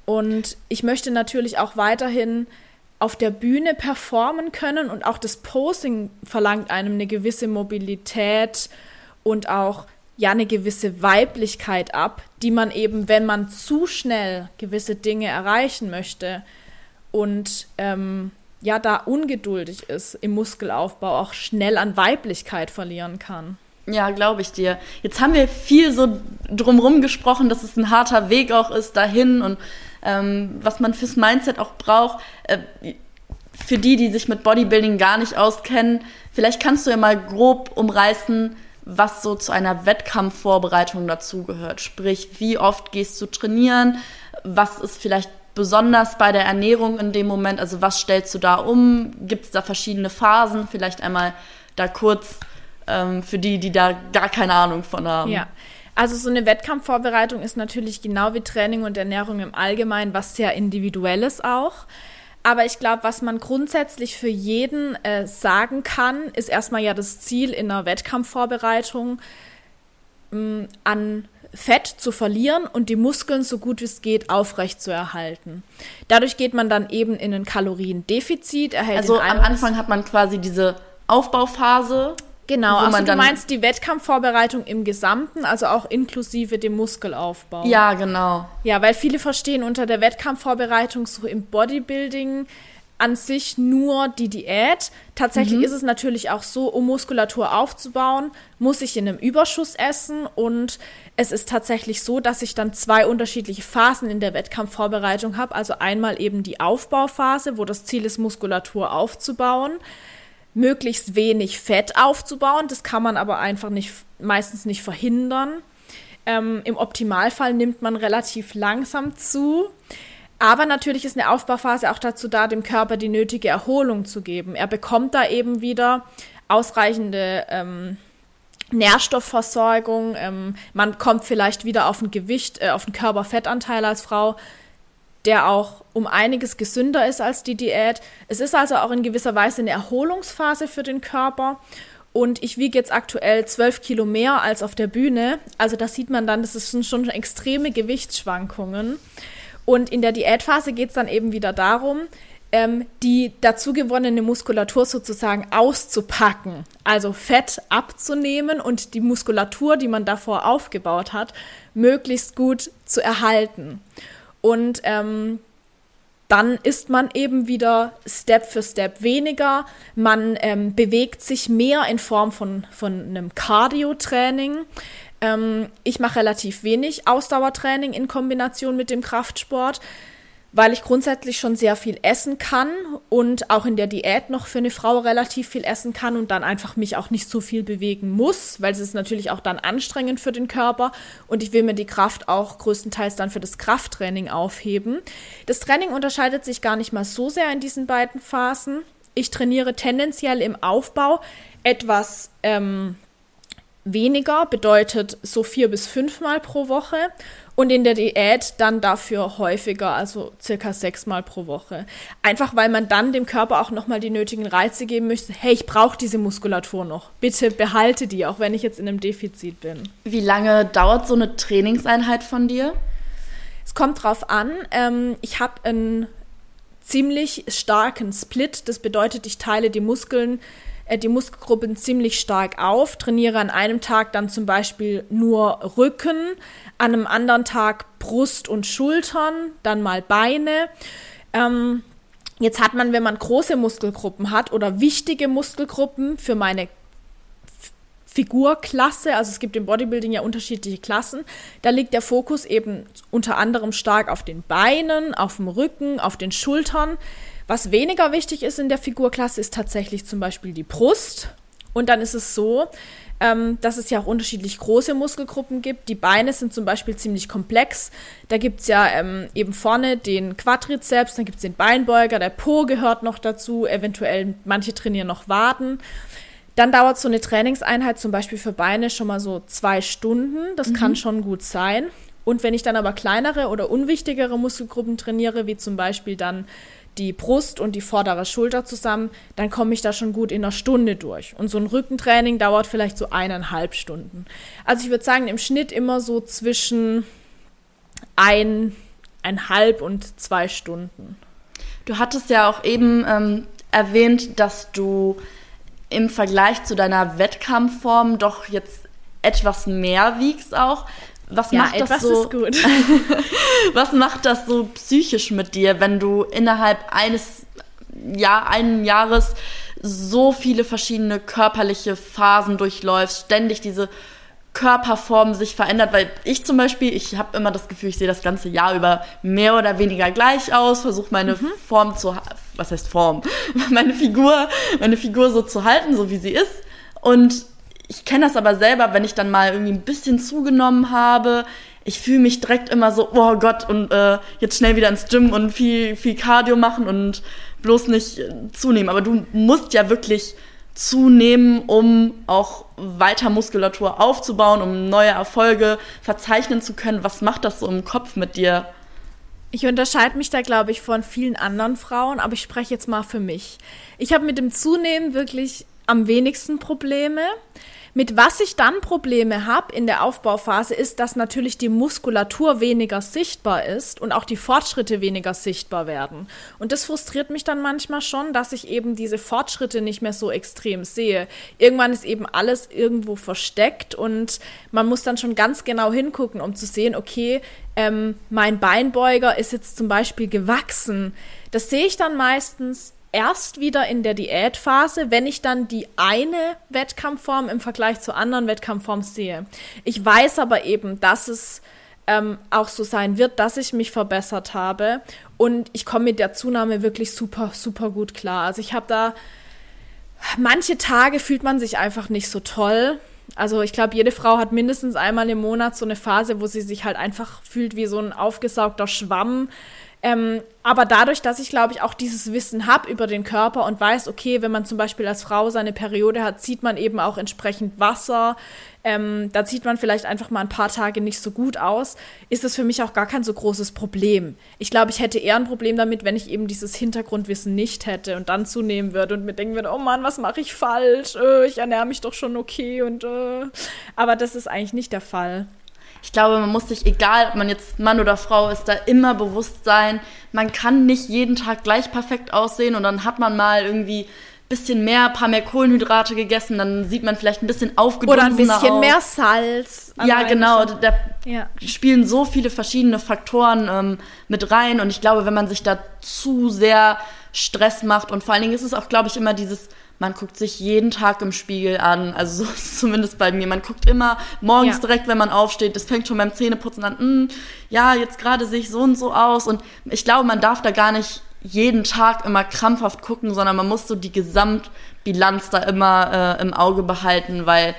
Und ich möchte natürlich auch weiterhin auf der Bühne performen können und auch das Posing verlangt einem eine gewisse Mobilität und auch ja eine gewisse Weiblichkeit ab, die man eben, wenn man zu schnell gewisse Dinge erreichen möchte und ähm, ja da ungeduldig ist im Muskelaufbau, auch schnell an Weiblichkeit verlieren kann. Ja, glaube ich dir. Jetzt haben wir viel so drumherum gesprochen, dass es ein harter Weg auch ist dahin und ähm, was man fürs Mindset auch braucht. Äh, für die, die sich mit Bodybuilding gar nicht auskennen, vielleicht kannst du ja mal grob umreißen, was so zu einer Wettkampfvorbereitung dazugehört. Sprich, wie oft gehst du trainieren? Was ist vielleicht besonders bei der Ernährung in dem Moment? Also was stellst du da um? Gibt es da verschiedene Phasen? Vielleicht einmal da kurz ähm, für die, die da gar keine Ahnung von haben. Ja. Also so eine Wettkampfvorbereitung ist natürlich genau wie Training und Ernährung im Allgemeinen was sehr individuelles auch. Aber ich glaube, was man grundsätzlich für jeden äh, sagen kann, ist erstmal ja das Ziel in einer Wettkampfvorbereitung mh, an Fett zu verlieren und die Muskeln so gut wie es geht aufrecht zu erhalten. Dadurch geht man dann eben in ein Kaloriendefizit. Erhält also am Anfang hat man quasi diese Aufbauphase. Genau, also du meinst die Wettkampfvorbereitung im Gesamten, also auch inklusive dem Muskelaufbau. Ja, genau. Ja, weil viele verstehen unter der Wettkampfvorbereitung so im Bodybuilding an sich nur die Diät. Tatsächlich mhm. ist es natürlich auch so, um Muskulatur aufzubauen, muss ich in einem Überschuss essen und es ist tatsächlich so, dass ich dann zwei unterschiedliche Phasen in der Wettkampfvorbereitung habe. Also einmal eben die Aufbauphase, wo das Ziel ist, Muskulatur aufzubauen, möglichst wenig Fett aufzubauen. Das kann man aber einfach nicht, meistens nicht verhindern. Ähm, Im Optimalfall nimmt man relativ langsam zu. Aber natürlich ist eine Aufbauphase auch dazu da, dem Körper die nötige Erholung zu geben. Er bekommt da eben wieder ausreichende ähm, Nährstoffversorgung. Ähm, man kommt vielleicht wieder auf ein Gewicht, äh, auf einen Körperfettanteil als Frau, der auch um einiges gesünder ist als die Diät. Es ist also auch in gewisser Weise eine Erholungsphase für den Körper. Und ich wiege jetzt aktuell zwölf Kilo mehr als auf der Bühne. Also da sieht man dann, das sind schon extreme Gewichtsschwankungen. Und in der Diätphase geht es dann eben wieder darum, ähm, die dazu gewonnene Muskulatur sozusagen auszupacken, also Fett abzunehmen und die Muskulatur, die man davor aufgebaut hat, möglichst gut zu erhalten. Und ähm, dann ist man eben wieder Step für Step weniger. Man ähm, bewegt sich mehr in Form von, von einem Cardio-Training. Ähm, ich mache relativ wenig Ausdauertraining in Kombination mit dem Kraftsport, weil ich grundsätzlich schon sehr viel essen kann und auch in der Diät noch für eine Frau relativ viel essen kann und dann einfach mich auch nicht so viel bewegen muss, weil es ist natürlich auch dann anstrengend für den Körper und ich will mir die Kraft auch größtenteils dann für das Krafttraining aufheben. Das Training unterscheidet sich gar nicht mal so sehr in diesen beiden Phasen. Ich trainiere tendenziell im Aufbau etwas ähm, weniger, bedeutet so vier bis fünfmal pro Woche und in der Diät dann dafür häufiger, also circa sechsmal pro Woche. Einfach weil man dann dem Körper auch nochmal die nötigen Reize geben möchte. Hey, ich brauche diese Muskulatur noch. Bitte behalte die, auch wenn ich jetzt in einem Defizit bin. Wie lange dauert so eine Trainingseinheit von dir? Es kommt drauf an. Ähm, ich habe einen ziemlich starken Split. Das bedeutet, ich teile die Muskeln äh, die Muskelgruppen ziemlich stark auf, trainiere an einem Tag dann zum Beispiel nur Rücken, an einem anderen Tag Brust und Schultern, dann mal Beine. Ähm, jetzt hat man, wenn man große Muskelgruppen hat oder wichtige Muskelgruppen für meine Figurklasse, also es gibt im Bodybuilding ja unterschiedliche Klassen, da liegt der Fokus eben unter anderem stark auf den Beinen, auf dem Rücken, auf den Schultern. Was weniger wichtig ist in der Figurklasse, ist tatsächlich zum Beispiel die Brust. Und dann ist es so, ähm, dass es ja auch unterschiedlich große Muskelgruppen gibt. Die Beine sind zum Beispiel ziemlich komplex. Da gibt es ja ähm, eben vorne den Quadrizeps, dann gibt es den Beinbeuger, der Po gehört noch dazu, eventuell manche trainieren noch Waden. Dann dauert so eine Trainingseinheit zum Beispiel für Beine schon mal so zwei Stunden. Das mhm. kann schon gut sein. Und wenn ich dann aber kleinere oder unwichtigere Muskelgruppen trainiere, wie zum Beispiel dann die Brust und die vordere Schulter zusammen, dann komme ich da schon gut in einer Stunde durch. Und so ein Rückentraining dauert vielleicht so eineinhalb Stunden. Also ich würde sagen, im Schnitt immer so zwischen eineinhalb und zwei Stunden. Du hattest ja auch eben ähm, erwähnt, dass du im Vergleich zu deiner Wettkampfform doch jetzt etwas mehr wiegst auch. Was ja, macht das so? was macht das so psychisch mit dir, wenn du innerhalb eines ja einen Jahres so viele verschiedene körperliche Phasen durchläufst, ständig diese Körperform sich verändert, weil ich zum Beispiel, ich habe immer das Gefühl, ich sehe das ganze Jahr über mehr oder weniger gleich aus, versuche meine mhm. Form zu, was heißt Form, meine Figur, meine Figur so zu halten, so wie sie ist. Und ich kenne das aber selber, wenn ich dann mal irgendwie ein bisschen zugenommen habe. Ich fühle mich direkt immer so, oh Gott, und äh, jetzt schnell wieder ins Gym und viel, viel Cardio machen und bloß nicht äh, zunehmen. Aber du musst ja wirklich zunehmen, um auch weiter Muskulatur aufzubauen, um neue Erfolge verzeichnen zu können. Was macht das so im Kopf mit dir? Ich unterscheide mich da, glaube ich, von vielen anderen Frauen, aber ich spreche jetzt mal für mich. Ich habe mit dem Zunehmen wirklich am wenigsten Probleme. Mit was ich dann Probleme habe in der Aufbauphase ist, dass natürlich die Muskulatur weniger sichtbar ist und auch die Fortschritte weniger sichtbar werden. Und das frustriert mich dann manchmal schon, dass ich eben diese Fortschritte nicht mehr so extrem sehe. Irgendwann ist eben alles irgendwo versteckt und man muss dann schon ganz genau hingucken, um zu sehen, okay, ähm, mein Beinbeuger ist jetzt zum Beispiel gewachsen. Das sehe ich dann meistens erst wieder in der Diätphase, wenn ich dann die eine Wettkampfform im Vergleich zu anderen Wettkampfformen sehe. Ich weiß aber eben, dass es ähm, auch so sein wird, dass ich mich verbessert habe und ich komme mit der Zunahme wirklich super, super gut klar. Also ich habe da manche Tage fühlt man sich einfach nicht so toll. Also ich glaube, jede Frau hat mindestens einmal im Monat so eine Phase, wo sie sich halt einfach fühlt wie so ein aufgesaugter Schwamm ähm, aber dadurch, dass ich, glaube ich, auch dieses Wissen habe über den Körper und weiß, okay, wenn man zum Beispiel als Frau seine Periode hat, zieht man eben auch entsprechend Wasser, ähm, da zieht man vielleicht einfach mal ein paar Tage nicht so gut aus, ist das für mich auch gar kein so großes Problem. Ich glaube, ich hätte eher ein Problem damit, wenn ich eben dieses Hintergrundwissen nicht hätte und dann zunehmen würde und mir denken würde, oh Mann, was mache ich falsch? Äh, ich ernähre mich doch schon okay und äh. aber das ist eigentlich nicht der Fall ich glaube, man muss sich, egal ob man jetzt Mann oder Frau ist, da immer bewusst sein, man kann nicht jeden Tag gleich perfekt aussehen und dann hat man mal irgendwie bisschen mehr, ein paar mehr Kohlenhydrate gegessen, dann sieht man vielleicht ein bisschen aufgedunsener Oder ein bisschen aus. mehr Salz. Ja, genau. Da ja. spielen so viele verschiedene Faktoren ähm, mit rein und ich glaube, wenn man sich da zu sehr Stress macht und vor allen Dingen ist es auch, glaube ich, immer dieses man guckt sich jeden Tag im Spiegel an, also so ist es zumindest bei mir. Man guckt immer morgens ja. direkt, wenn man aufsteht, das fängt schon beim Zähneputzen an, hm, ja, jetzt gerade sehe ich so und so aus. Und ich glaube, man darf da gar nicht jeden Tag immer krampfhaft gucken, sondern man muss so die Gesamtbilanz da immer äh, im Auge behalten, weil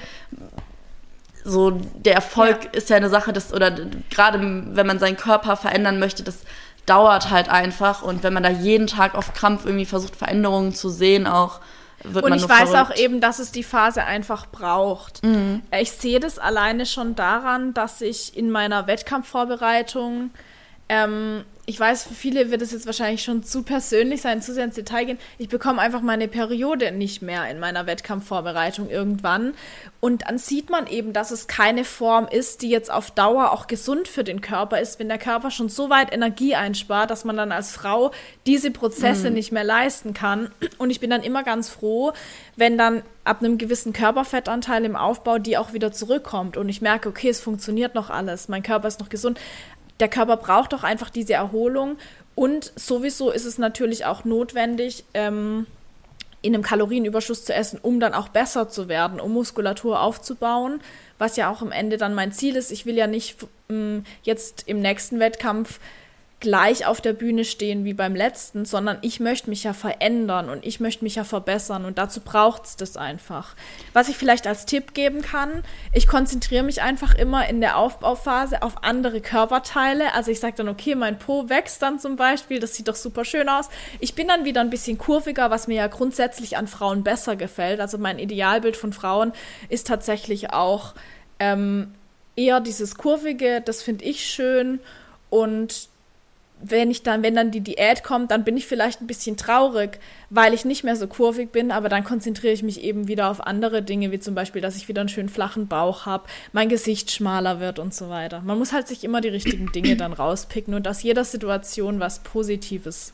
so der Erfolg ja. ist ja eine Sache, das oder gerade wenn man seinen Körper verändern möchte, das dauert halt einfach und wenn man da jeden Tag auf Krampf irgendwie versucht Veränderungen zu sehen, auch wird und man ich weiß verrückt. auch eben, dass es die Phase einfach braucht. Mhm. Ich sehe das alleine schon daran, dass ich in meiner Wettkampfvorbereitung ähm, ich weiß, für viele wird es jetzt wahrscheinlich schon zu persönlich sein, zu sehr ins Detail gehen. Ich bekomme einfach meine Periode nicht mehr in meiner Wettkampfvorbereitung irgendwann. Und dann sieht man eben, dass es keine Form ist, die jetzt auf Dauer auch gesund für den Körper ist, wenn der Körper schon so weit Energie einspart, dass man dann als Frau diese Prozesse mhm. nicht mehr leisten kann. Und ich bin dann immer ganz froh, wenn dann ab einem gewissen Körperfettanteil im Aufbau die auch wieder zurückkommt und ich merke, okay, es funktioniert noch alles, mein Körper ist noch gesund der Körper braucht doch einfach diese Erholung. Und sowieso ist es natürlich auch notwendig, ähm, in einem Kalorienüberschuss zu essen, um dann auch besser zu werden, um Muskulatur aufzubauen, was ja auch am Ende dann mein Ziel ist. Ich will ja nicht ähm, jetzt im nächsten Wettkampf gleich auf der Bühne stehen wie beim letzten, sondern ich möchte mich ja verändern und ich möchte mich ja verbessern und dazu braucht es das einfach. Was ich vielleicht als Tipp geben kann, ich konzentriere mich einfach immer in der Aufbauphase auf andere Körperteile. Also ich sage dann, okay, mein Po wächst dann zum Beispiel, das sieht doch super schön aus. Ich bin dann wieder ein bisschen kurviger, was mir ja grundsätzlich an Frauen besser gefällt. Also mein Idealbild von Frauen ist tatsächlich auch ähm, eher dieses kurvige, das finde ich schön und wenn ich dann, wenn dann die Diät kommt, dann bin ich vielleicht ein bisschen traurig, weil ich nicht mehr so kurvig bin, aber dann konzentriere ich mich eben wieder auf andere Dinge, wie zum Beispiel, dass ich wieder einen schönen flachen Bauch habe, mein Gesicht schmaler wird und so weiter. Man muss halt sich immer die richtigen Dinge dann rauspicken und aus jeder Situation was Positives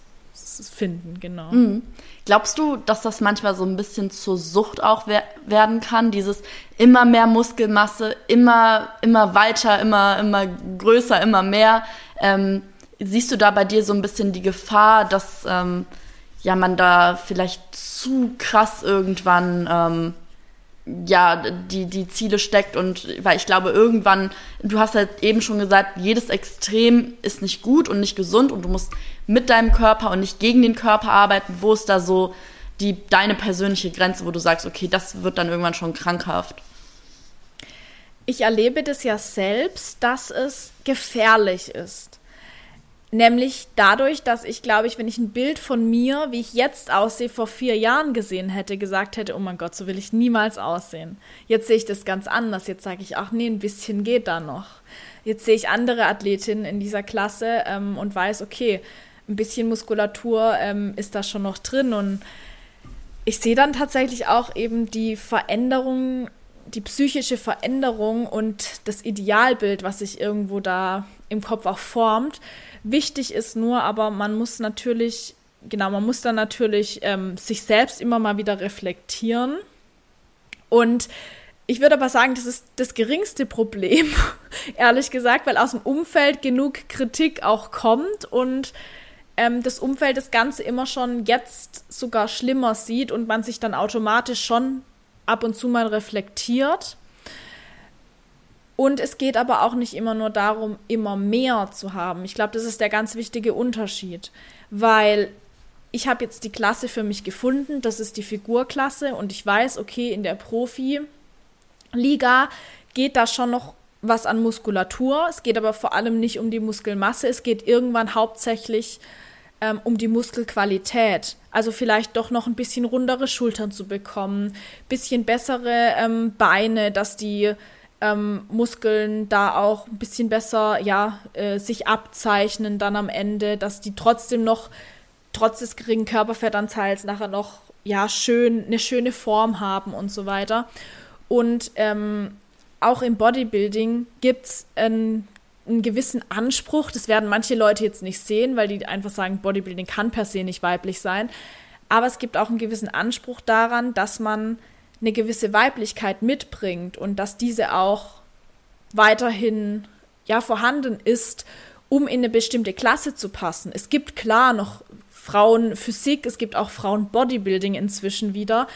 finden, genau. Mhm. Glaubst du, dass das manchmal so ein bisschen zur Sucht auch wer werden kann? Dieses immer mehr Muskelmasse, immer, immer weiter, immer, immer größer, immer mehr. Ähm, Siehst du da bei dir so ein bisschen die Gefahr, dass ähm, ja man da vielleicht zu krass irgendwann ähm, ja die die Ziele steckt und weil ich glaube irgendwann du hast halt eben schon gesagt jedes Extrem ist nicht gut und nicht gesund und du musst mit deinem Körper und nicht gegen den Körper arbeiten. Wo ist da so die deine persönliche Grenze wo du sagst okay das wird dann irgendwann schon krankhaft? Ich erlebe das ja selbst dass es gefährlich ist Nämlich dadurch, dass ich, glaube ich, wenn ich ein Bild von mir, wie ich jetzt aussehe, vor vier Jahren gesehen hätte, gesagt hätte, oh mein Gott, so will ich niemals aussehen. Jetzt sehe ich das ganz anders. Jetzt sage ich, ach nee, ein bisschen geht da noch. Jetzt sehe ich andere Athletinnen in dieser Klasse ähm, und weiß, okay, ein bisschen Muskulatur ähm, ist da schon noch drin. Und ich sehe dann tatsächlich auch eben die Veränderung, die psychische Veränderung und das Idealbild, was sich irgendwo da im Kopf auch formt Wichtig ist nur, aber man muss natürlich, genau, man muss dann natürlich ähm, sich selbst immer mal wieder reflektieren. Und ich würde aber sagen, das ist das geringste Problem, ehrlich gesagt, weil aus dem Umfeld genug Kritik auch kommt und ähm, das Umfeld das Ganze immer schon jetzt sogar schlimmer sieht und man sich dann automatisch schon ab und zu mal reflektiert. Und es geht aber auch nicht immer nur darum, immer mehr zu haben. Ich glaube, das ist der ganz wichtige Unterschied, weil ich habe jetzt die Klasse für mich gefunden, das ist die Figurklasse und ich weiß, okay, in der Profi-Liga geht da schon noch was an Muskulatur. Es geht aber vor allem nicht um die Muskelmasse, es geht irgendwann hauptsächlich ähm, um die Muskelqualität. Also vielleicht doch noch ein bisschen rundere Schultern zu bekommen, bisschen bessere ähm, Beine, dass die ähm, Muskeln da auch ein bisschen besser ja, äh, sich abzeichnen dann am Ende, dass die trotzdem noch, trotz des geringen Körperfettanteils, nachher noch ja, schön, eine schöne Form haben und so weiter. Und ähm, auch im Bodybuilding gibt es einen, einen gewissen Anspruch. Das werden manche Leute jetzt nicht sehen, weil die einfach sagen, Bodybuilding kann per se nicht weiblich sein. Aber es gibt auch einen gewissen Anspruch daran, dass man eine gewisse Weiblichkeit mitbringt und dass diese auch weiterhin ja vorhanden ist, um in eine bestimmte Klasse zu passen. Es gibt klar noch Frauenphysik, es gibt auch Frauenbodybuilding inzwischen wieder.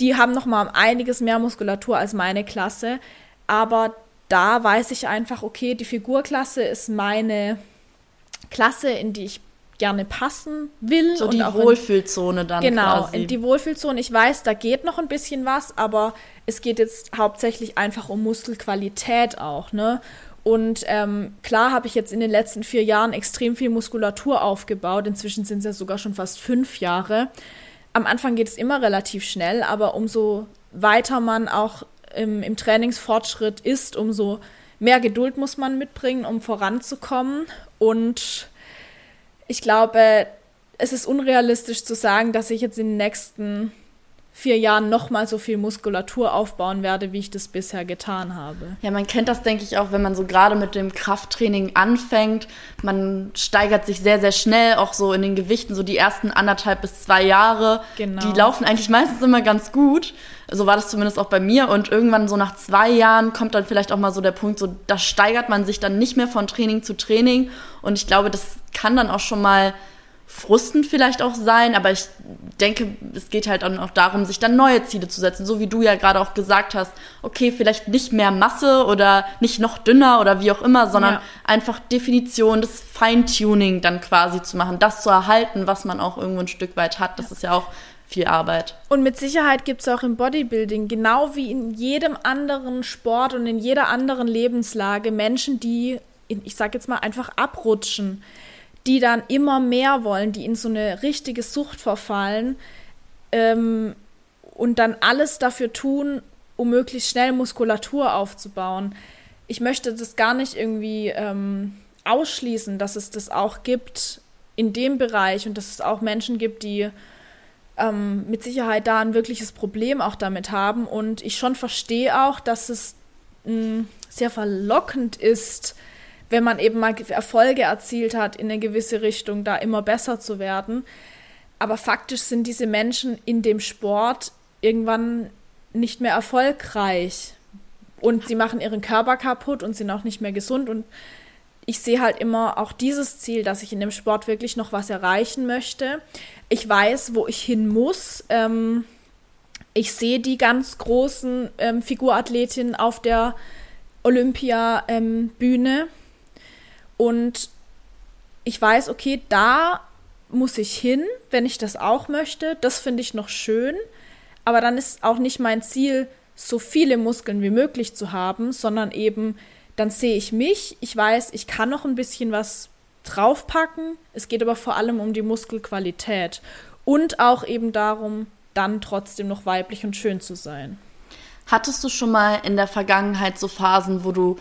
Die haben noch mal einiges mehr Muskulatur als meine Klasse, aber da weiß ich einfach, okay, die Figurklasse ist meine Klasse, in die ich gerne passen will. So die Wohlfühlzone dann genau, quasi. In die Wohlfühlzone. Ich weiß, da geht noch ein bisschen was, aber es geht jetzt hauptsächlich einfach um Muskelqualität auch, ne? Und ähm, klar habe ich jetzt in den letzten vier Jahren extrem viel Muskulatur aufgebaut. Inzwischen sind es ja sogar schon fast fünf Jahre. Am Anfang geht es immer relativ schnell, aber umso weiter man auch im, im Trainingsfortschritt ist, umso mehr Geduld muss man mitbringen, um voranzukommen. Und ich glaube, es ist unrealistisch zu sagen, dass ich jetzt in den nächsten vier Jahren nochmal so viel Muskulatur aufbauen werde, wie ich das bisher getan habe. Ja, man kennt das, denke ich, auch, wenn man so gerade mit dem Krafttraining anfängt. Man steigert sich sehr, sehr schnell, auch so in den Gewichten, so die ersten anderthalb bis zwei Jahre. Genau. Die laufen eigentlich meistens immer ganz gut. So war das zumindest auch bei mir. Und irgendwann so nach zwei Jahren kommt dann vielleicht auch mal so der Punkt, so da steigert man sich dann nicht mehr von Training zu Training. Und ich glaube, das kann dann auch schon mal frustend vielleicht auch sein, aber ich denke, es geht halt auch darum, sich dann neue Ziele zu setzen, so wie du ja gerade auch gesagt hast, okay, vielleicht nicht mehr Masse oder nicht noch dünner oder wie auch immer, sondern ja. einfach Definition, das Feintuning dann quasi zu machen, das zu erhalten, was man auch irgendwo ein Stück weit hat, das ja. ist ja auch viel Arbeit. Und mit Sicherheit gibt es auch im Bodybuilding, genau wie in jedem anderen Sport und in jeder anderen Lebenslage, Menschen, die, ich sag jetzt mal, einfach abrutschen die dann immer mehr wollen, die in so eine richtige Sucht verfallen ähm, und dann alles dafür tun, um möglichst schnell Muskulatur aufzubauen. Ich möchte das gar nicht irgendwie ähm, ausschließen, dass es das auch gibt in dem Bereich und dass es auch Menschen gibt, die ähm, mit Sicherheit da ein wirkliches Problem auch damit haben. Und ich schon verstehe auch, dass es mh, hm, sehr verlockend ist, wenn man eben mal Erfolge erzielt hat in eine gewisse Richtung, da immer besser zu werden. Aber faktisch sind diese Menschen in dem Sport irgendwann nicht mehr erfolgreich und sie machen ihren Körper kaputt und sind auch nicht mehr gesund und ich sehe halt immer auch dieses Ziel, dass ich in dem Sport wirklich noch was erreichen möchte. Ich weiß, wo ich hin muss. Ähm, ich sehe die ganz großen ähm, Figurathletinnen auf der Olympia-Bühne. Ähm, und ich weiß, okay, da muss ich hin, wenn ich das auch möchte. Das finde ich noch schön. Aber dann ist auch nicht mein Ziel, so viele Muskeln wie möglich zu haben, sondern eben, dann sehe ich mich. Ich weiß, ich kann noch ein bisschen was draufpacken. Es geht aber vor allem um die Muskelqualität. Und auch eben darum, dann trotzdem noch weiblich und schön zu sein. Hattest du schon mal in der Vergangenheit so Phasen, wo du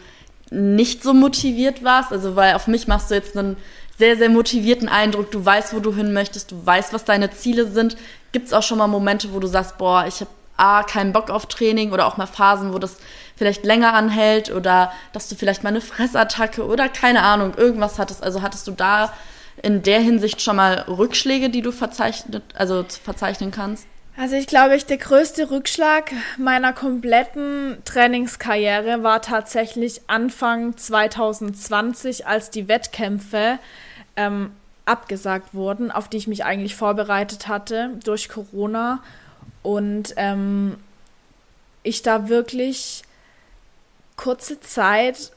nicht so motiviert warst? Also, weil auf mich machst du jetzt einen sehr, sehr motivierten Eindruck. Du weißt, wo du hin möchtest, du weißt, was deine Ziele sind. Gibt es auch schon mal Momente, wo du sagst, boah, ich habe A, keinen Bock auf Training oder auch mal Phasen, wo das vielleicht länger anhält oder dass du vielleicht mal eine Fressattacke oder keine Ahnung, irgendwas hattest. Also hattest du da in der Hinsicht schon mal Rückschläge, die du verzeichnet, also verzeichnen kannst? Also ich glaube, ich, der größte Rückschlag meiner kompletten Trainingskarriere war tatsächlich Anfang 2020, als die Wettkämpfe ähm, abgesagt wurden, auf die ich mich eigentlich vorbereitet hatte durch Corona. Und ähm, ich da wirklich kurze Zeit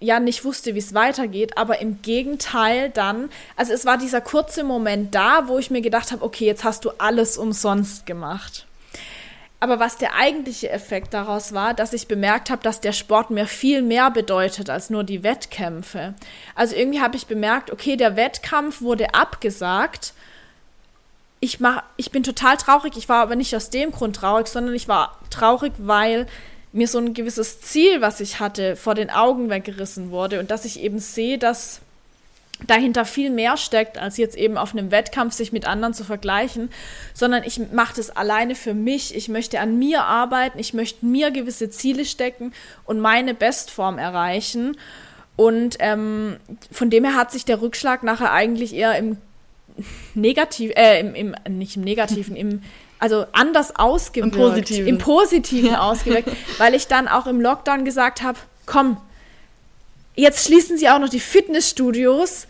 ja nicht wusste, wie es weitergeht, aber im Gegenteil dann, also es war dieser kurze Moment da, wo ich mir gedacht habe, okay, jetzt hast du alles umsonst gemacht. Aber was der eigentliche Effekt daraus war, dass ich bemerkt habe, dass der Sport mir viel mehr bedeutet als nur die Wettkämpfe. Also irgendwie habe ich bemerkt, okay, der Wettkampf wurde abgesagt. Ich, mach, ich bin total traurig. Ich war aber nicht aus dem Grund traurig, sondern ich war traurig, weil mir so ein gewisses Ziel, was ich hatte, vor den Augen weggerissen wurde und dass ich eben sehe, dass dahinter viel mehr steckt, als jetzt eben auf einem Wettkampf sich mit anderen zu vergleichen, sondern ich mache das alleine für mich. Ich möchte an mir arbeiten, ich möchte mir gewisse Ziele stecken und meine Bestform erreichen. Und ähm, von dem her hat sich der Rückschlag nachher eigentlich eher im Negativ, äh, im, im, nicht im Negativen, im also anders ausgewirkt. Im Positiven. Im Positiven ausgewirkt, weil ich dann auch im Lockdown gesagt habe, komm, jetzt schließen sie auch noch die Fitnessstudios.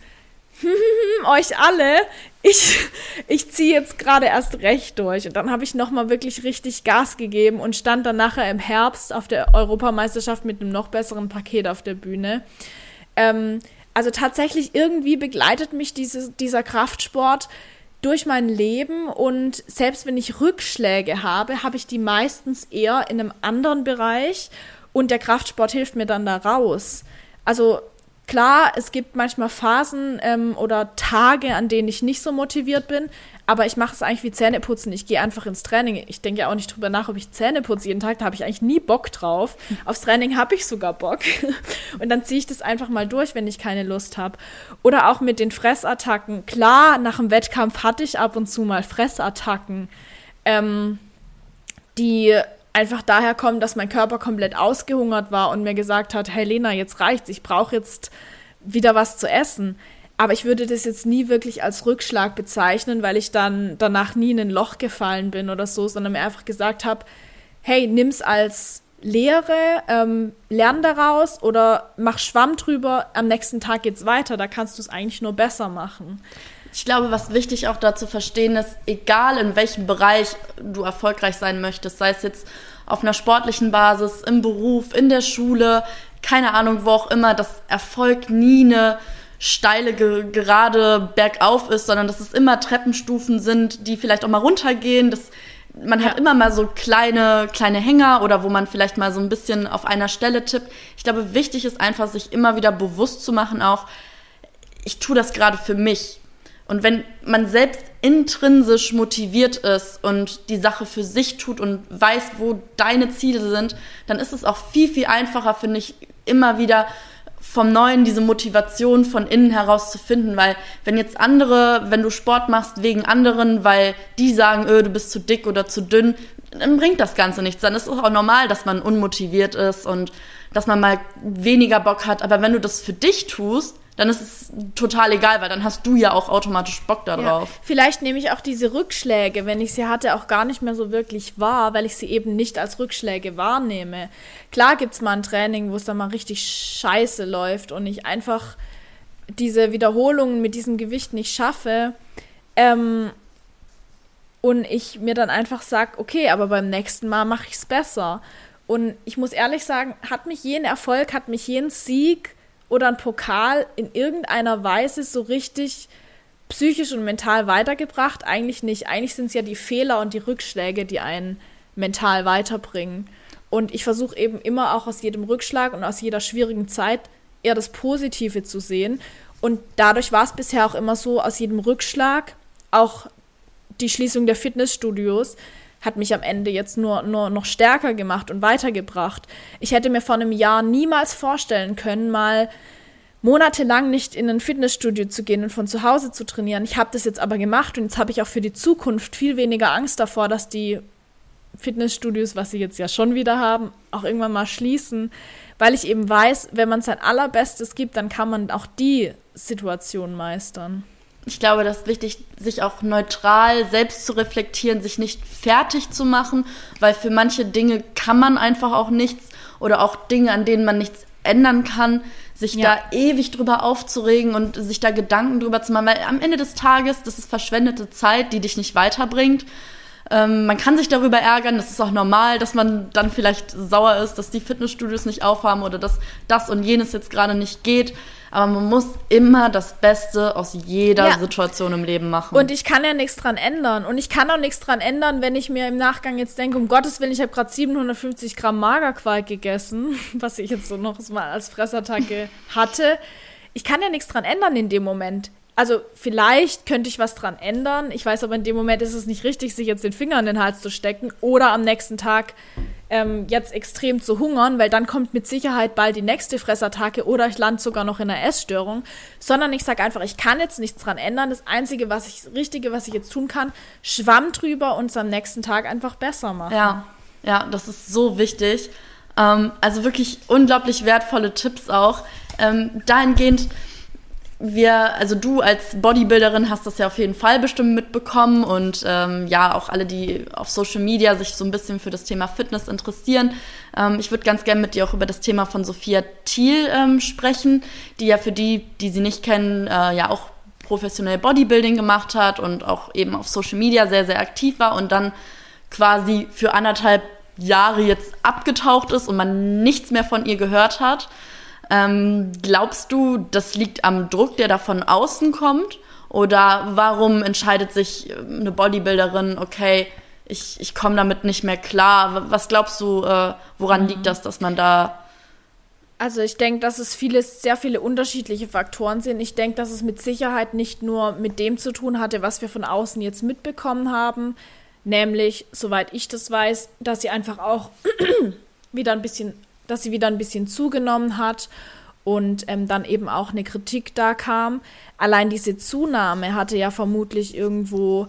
euch alle, ich, ich ziehe jetzt gerade erst recht durch. Und dann habe ich nochmal wirklich richtig Gas gegeben und stand dann nachher im Herbst auf der Europameisterschaft mit einem noch besseren Paket auf der Bühne. Ähm, also tatsächlich irgendwie begleitet mich diese, dieser Kraftsport durch mein Leben und selbst wenn ich Rückschläge habe, habe ich die meistens eher in einem anderen Bereich und der Kraftsport hilft mir dann da raus. Also klar, es gibt manchmal Phasen ähm, oder Tage, an denen ich nicht so motiviert bin, aber ich mache es eigentlich wie Zähneputzen. Ich gehe einfach ins Training. Ich denke ja auch nicht drüber nach, ob ich Zähne putze jeden Tag. Da habe ich eigentlich nie Bock drauf. Aufs Training habe ich sogar Bock. Und dann ziehe ich das einfach mal durch, wenn ich keine Lust habe. Oder auch mit den Fressattacken. Klar, nach dem Wettkampf hatte ich ab und zu mal Fressattacken, ähm, die einfach daher kommen, dass mein Körper komplett ausgehungert war und mir gesagt hat, hey Lena, jetzt reicht's, ich brauche jetzt wieder was zu essen. Aber ich würde das jetzt nie wirklich als Rückschlag bezeichnen, weil ich dann danach nie in ein Loch gefallen bin oder so, sondern mir einfach gesagt habe, hey, nimm's als Lehre, ähm, lern daraus oder mach Schwamm drüber, am nächsten Tag geht's weiter, da kannst du es eigentlich nur besser machen. Ich glaube, was wichtig auch da zu verstehen ist, egal in welchem Bereich du erfolgreich sein möchtest, sei es jetzt auf einer sportlichen Basis, im Beruf, in der Schule, keine Ahnung, wo auch immer, dass Erfolg nie eine steile, gerade bergauf ist, sondern dass es immer Treppenstufen sind, die vielleicht auch mal runtergehen. Das, man ja. hat immer mal so kleine, kleine Hänger oder wo man vielleicht mal so ein bisschen auf einer Stelle tippt. Ich glaube, wichtig ist einfach, sich immer wieder bewusst zu machen, auch, ich tue das gerade für mich. Und wenn man selbst intrinsisch motiviert ist und die Sache für sich tut und weiß, wo deine Ziele sind, dann ist es auch viel, viel einfacher, finde ich, immer wieder vom Neuen diese Motivation von innen heraus zu finden, weil wenn jetzt andere, wenn du Sport machst wegen anderen, weil die sagen, öh, du bist zu dick oder zu dünn, dann bringt das Ganze nichts. Dann ist es auch normal, dass man unmotiviert ist und dass man mal weniger Bock hat. Aber wenn du das für dich tust, dann ist es total egal, weil dann hast du ja auch automatisch Bock darauf. Ja, vielleicht nehme ich auch diese Rückschläge, wenn ich sie hatte, auch gar nicht mehr so wirklich wahr, weil ich sie eben nicht als Rückschläge wahrnehme. Klar gibt es mal ein Training, wo es dann mal richtig scheiße läuft und ich einfach diese Wiederholungen mit diesem Gewicht nicht schaffe. Ähm, und ich mir dann einfach sage, okay, aber beim nächsten Mal mache ich es besser. Und ich muss ehrlich sagen, hat mich jeden Erfolg, hat mich jeden Sieg oder ein Pokal in irgendeiner Weise so richtig psychisch und mental weitergebracht? Eigentlich nicht. Eigentlich sind es ja die Fehler und die Rückschläge, die einen mental weiterbringen. Und ich versuche eben immer auch aus jedem Rückschlag und aus jeder schwierigen Zeit eher das Positive zu sehen. Und dadurch war es bisher auch immer so, aus jedem Rückschlag, auch die Schließung der Fitnessstudios, hat mich am Ende jetzt nur, nur noch stärker gemacht und weitergebracht. Ich hätte mir vor einem Jahr niemals vorstellen können, mal monatelang nicht in ein Fitnessstudio zu gehen und von zu Hause zu trainieren. Ich habe das jetzt aber gemacht und jetzt habe ich auch für die Zukunft viel weniger Angst davor, dass die Fitnessstudios, was sie jetzt ja schon wieder haben, auch irgendwann mal schließen, weil ich eben weiß, wenn man sein allerbestes gibt, dann kann man auch die Situation meistern ich glaube, das ist wichtig, sich auch neutral selbst zu reflektieren, sich nicht fertig zu machen, weil für manche Dinge kann man einfach auch nichts oder auch Dinge, an denen man nichts ändern kann, sich ja. da ewig drüber aufzuregen und sich da Gedanken drüber zu machen, weil am Ende des Tages, das ist verschwendete Zeit, die dich nicht weiterbringt. Ähm, man kann sich darüber ärgern, das ist auch normal, dass man dann vielleicht sauer ist, dass die Fitnessstudios nicht aufhaben oder dass das und jenes jetzt gerade nicht geht aber man muss immer das Beste aus jeder ja. Situation im Leben machen. Und ich kann ja nichts dran ändern. Und ich kann auch nichts dran ändern, wenn ich mir im Nachgang jetzt denke, um Gottes Willen, ich habe gerade 750 Gramm Magerquark gegessen, was ich jetzt so noch mal als Fressattacke hatte. Ich kann ja nichts dran ändern in dem Moment. Also vielleicht könnte ich was dran ändern. Ich weiß aber in dem Moment ist es nicht richtig, sich jetzt den Finger in den Hals zu stecken oder am nächsten Tag ähm, jetzt extrem zu hungern, weil dann kommt mit Sicherheit bald die nächste Fressattacke oder ich lande sogar noch in einer Essstörung, sondern ich sage einfach, ich kann jetzt nichts dran ändern. Das Einzige, was ich, das Richtige, was ich jetzt tun kann, Schwamm drüber und es am nächsten Tag einfach besser machen. Ja, ja, das ist so wichtig. Ähm, also wirklich unglaublich wertvolle Tipps auch. Ähm, dahingehend, wir, also du als Bodybuilderin hast das ja auf jeden Fall bestimmt mitbekommen und ähm, ja, auch alle, die auf Social Media sich so ein bisschen für das Thema Fitness interessieren. Ähm, ich würde ganz gerne mit dir auch über das Thema von Sophia Thiel ähm, sprechen, die ja für die, die sie nicht kennen, äh, ja auch professionell Bodybuilding gemacht hat und auch eben auf Social Media sehr, sehr aktiv war und dann quasi für anderthalb Jahre jetzt abgetaucht ist und man nichts mehr von ihr gehört hat. Ähm, glaubst du, das liegt am Druck, der da von außen kommt? Oder warum entscheidet sich eine Bodybuilderin, okay, ich, ich komme damit nicht mehr klar? Was glaubst du, äh, woran mhm. liegt das, dass man da also ich denke, dass es viele, sehr viele unterschiedliche Faktoren sind. Ich denke, dass es mit Sicherheit nicht nur mit dem zu tun hatte, was wir von außen jetzt mitbekommen haben, nämlich, soweit ich das weiß, dass sie einfach auch wieder ein bisschen, dass sie wieder ein bisschen zugenommen hat und ähm, dann eben auch eine Kritik da kam. Allein diese Zunahme hatte ja vermutlich irgendwo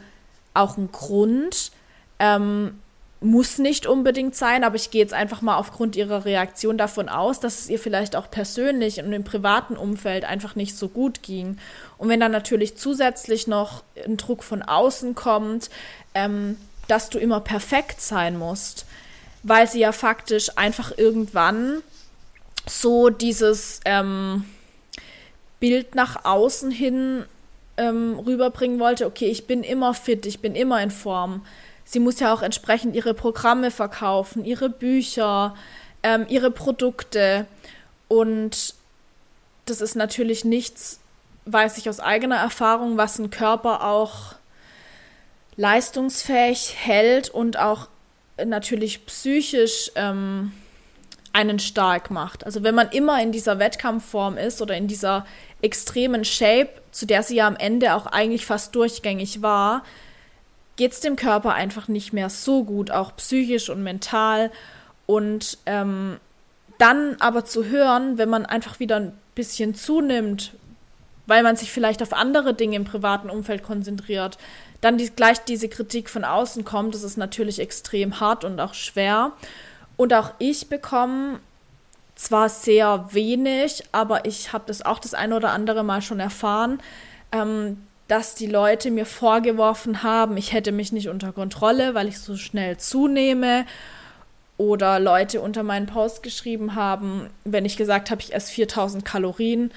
auch einen Grund. Ähm, muss nicht unbedingt sein, aber ich gehe jetzt einfach mal aufgrund ihrer Reaktion davon aus, dass es ihr vielleicht auch persönlich und im privaten Umfeld einfach nicht so gut ging. Und wenn dann natürlich zusätzlich noch ein Druck von außen kommt, ähm, dass du immer perfekt sein musst, weil sie ja faktisch einfach irgendwann so dieses ähm, Bild nach außen hin ähm, rüberbringen wollte, okay, ich bin immer fit, ich bin immer in Form sie muss ja auch entsprechend ihre Programme verkaufen, ihre Bücher, ähm, ihre Produkte. Und das ist natürlich nichts, weiß ich aus eigener Erfahrung, was ein Körper auch leistungsfähig hält und auch natürlich psychisch ähm, einen stark macht. Also wenn man immer in dieser Wettkampfform ist oder in dieser extremen Shape, zu der sie ja am Ende auch eigentlich fast durchgängig war, geht es dem Körper einfach nicht mehr so gut, auch psychisch und mental. Und ähm, dann aber zu hören, wenn man einfach wieder ein bisschen zunimmt, weil man sich vielleicht auf andere Dinge im privaten Umfeld konzentriert, dann die, gleich diese Kritik von außen kommt, das ist natürlich extrem hart und auch schwer. Und auch ich bekomme zwar sehr wenig, aber ich habe das auch das eine oder andere Mal schon erfahren, ähm, dass die Leute mir vorgeworfen haben, ich hätte mich nicht unter Kontrolle, weil ich so schnell zunehme. Oder Leute unter meinen Post geschrieben haben, wenn ich gesagt habe, ich esse 4000 Kalorien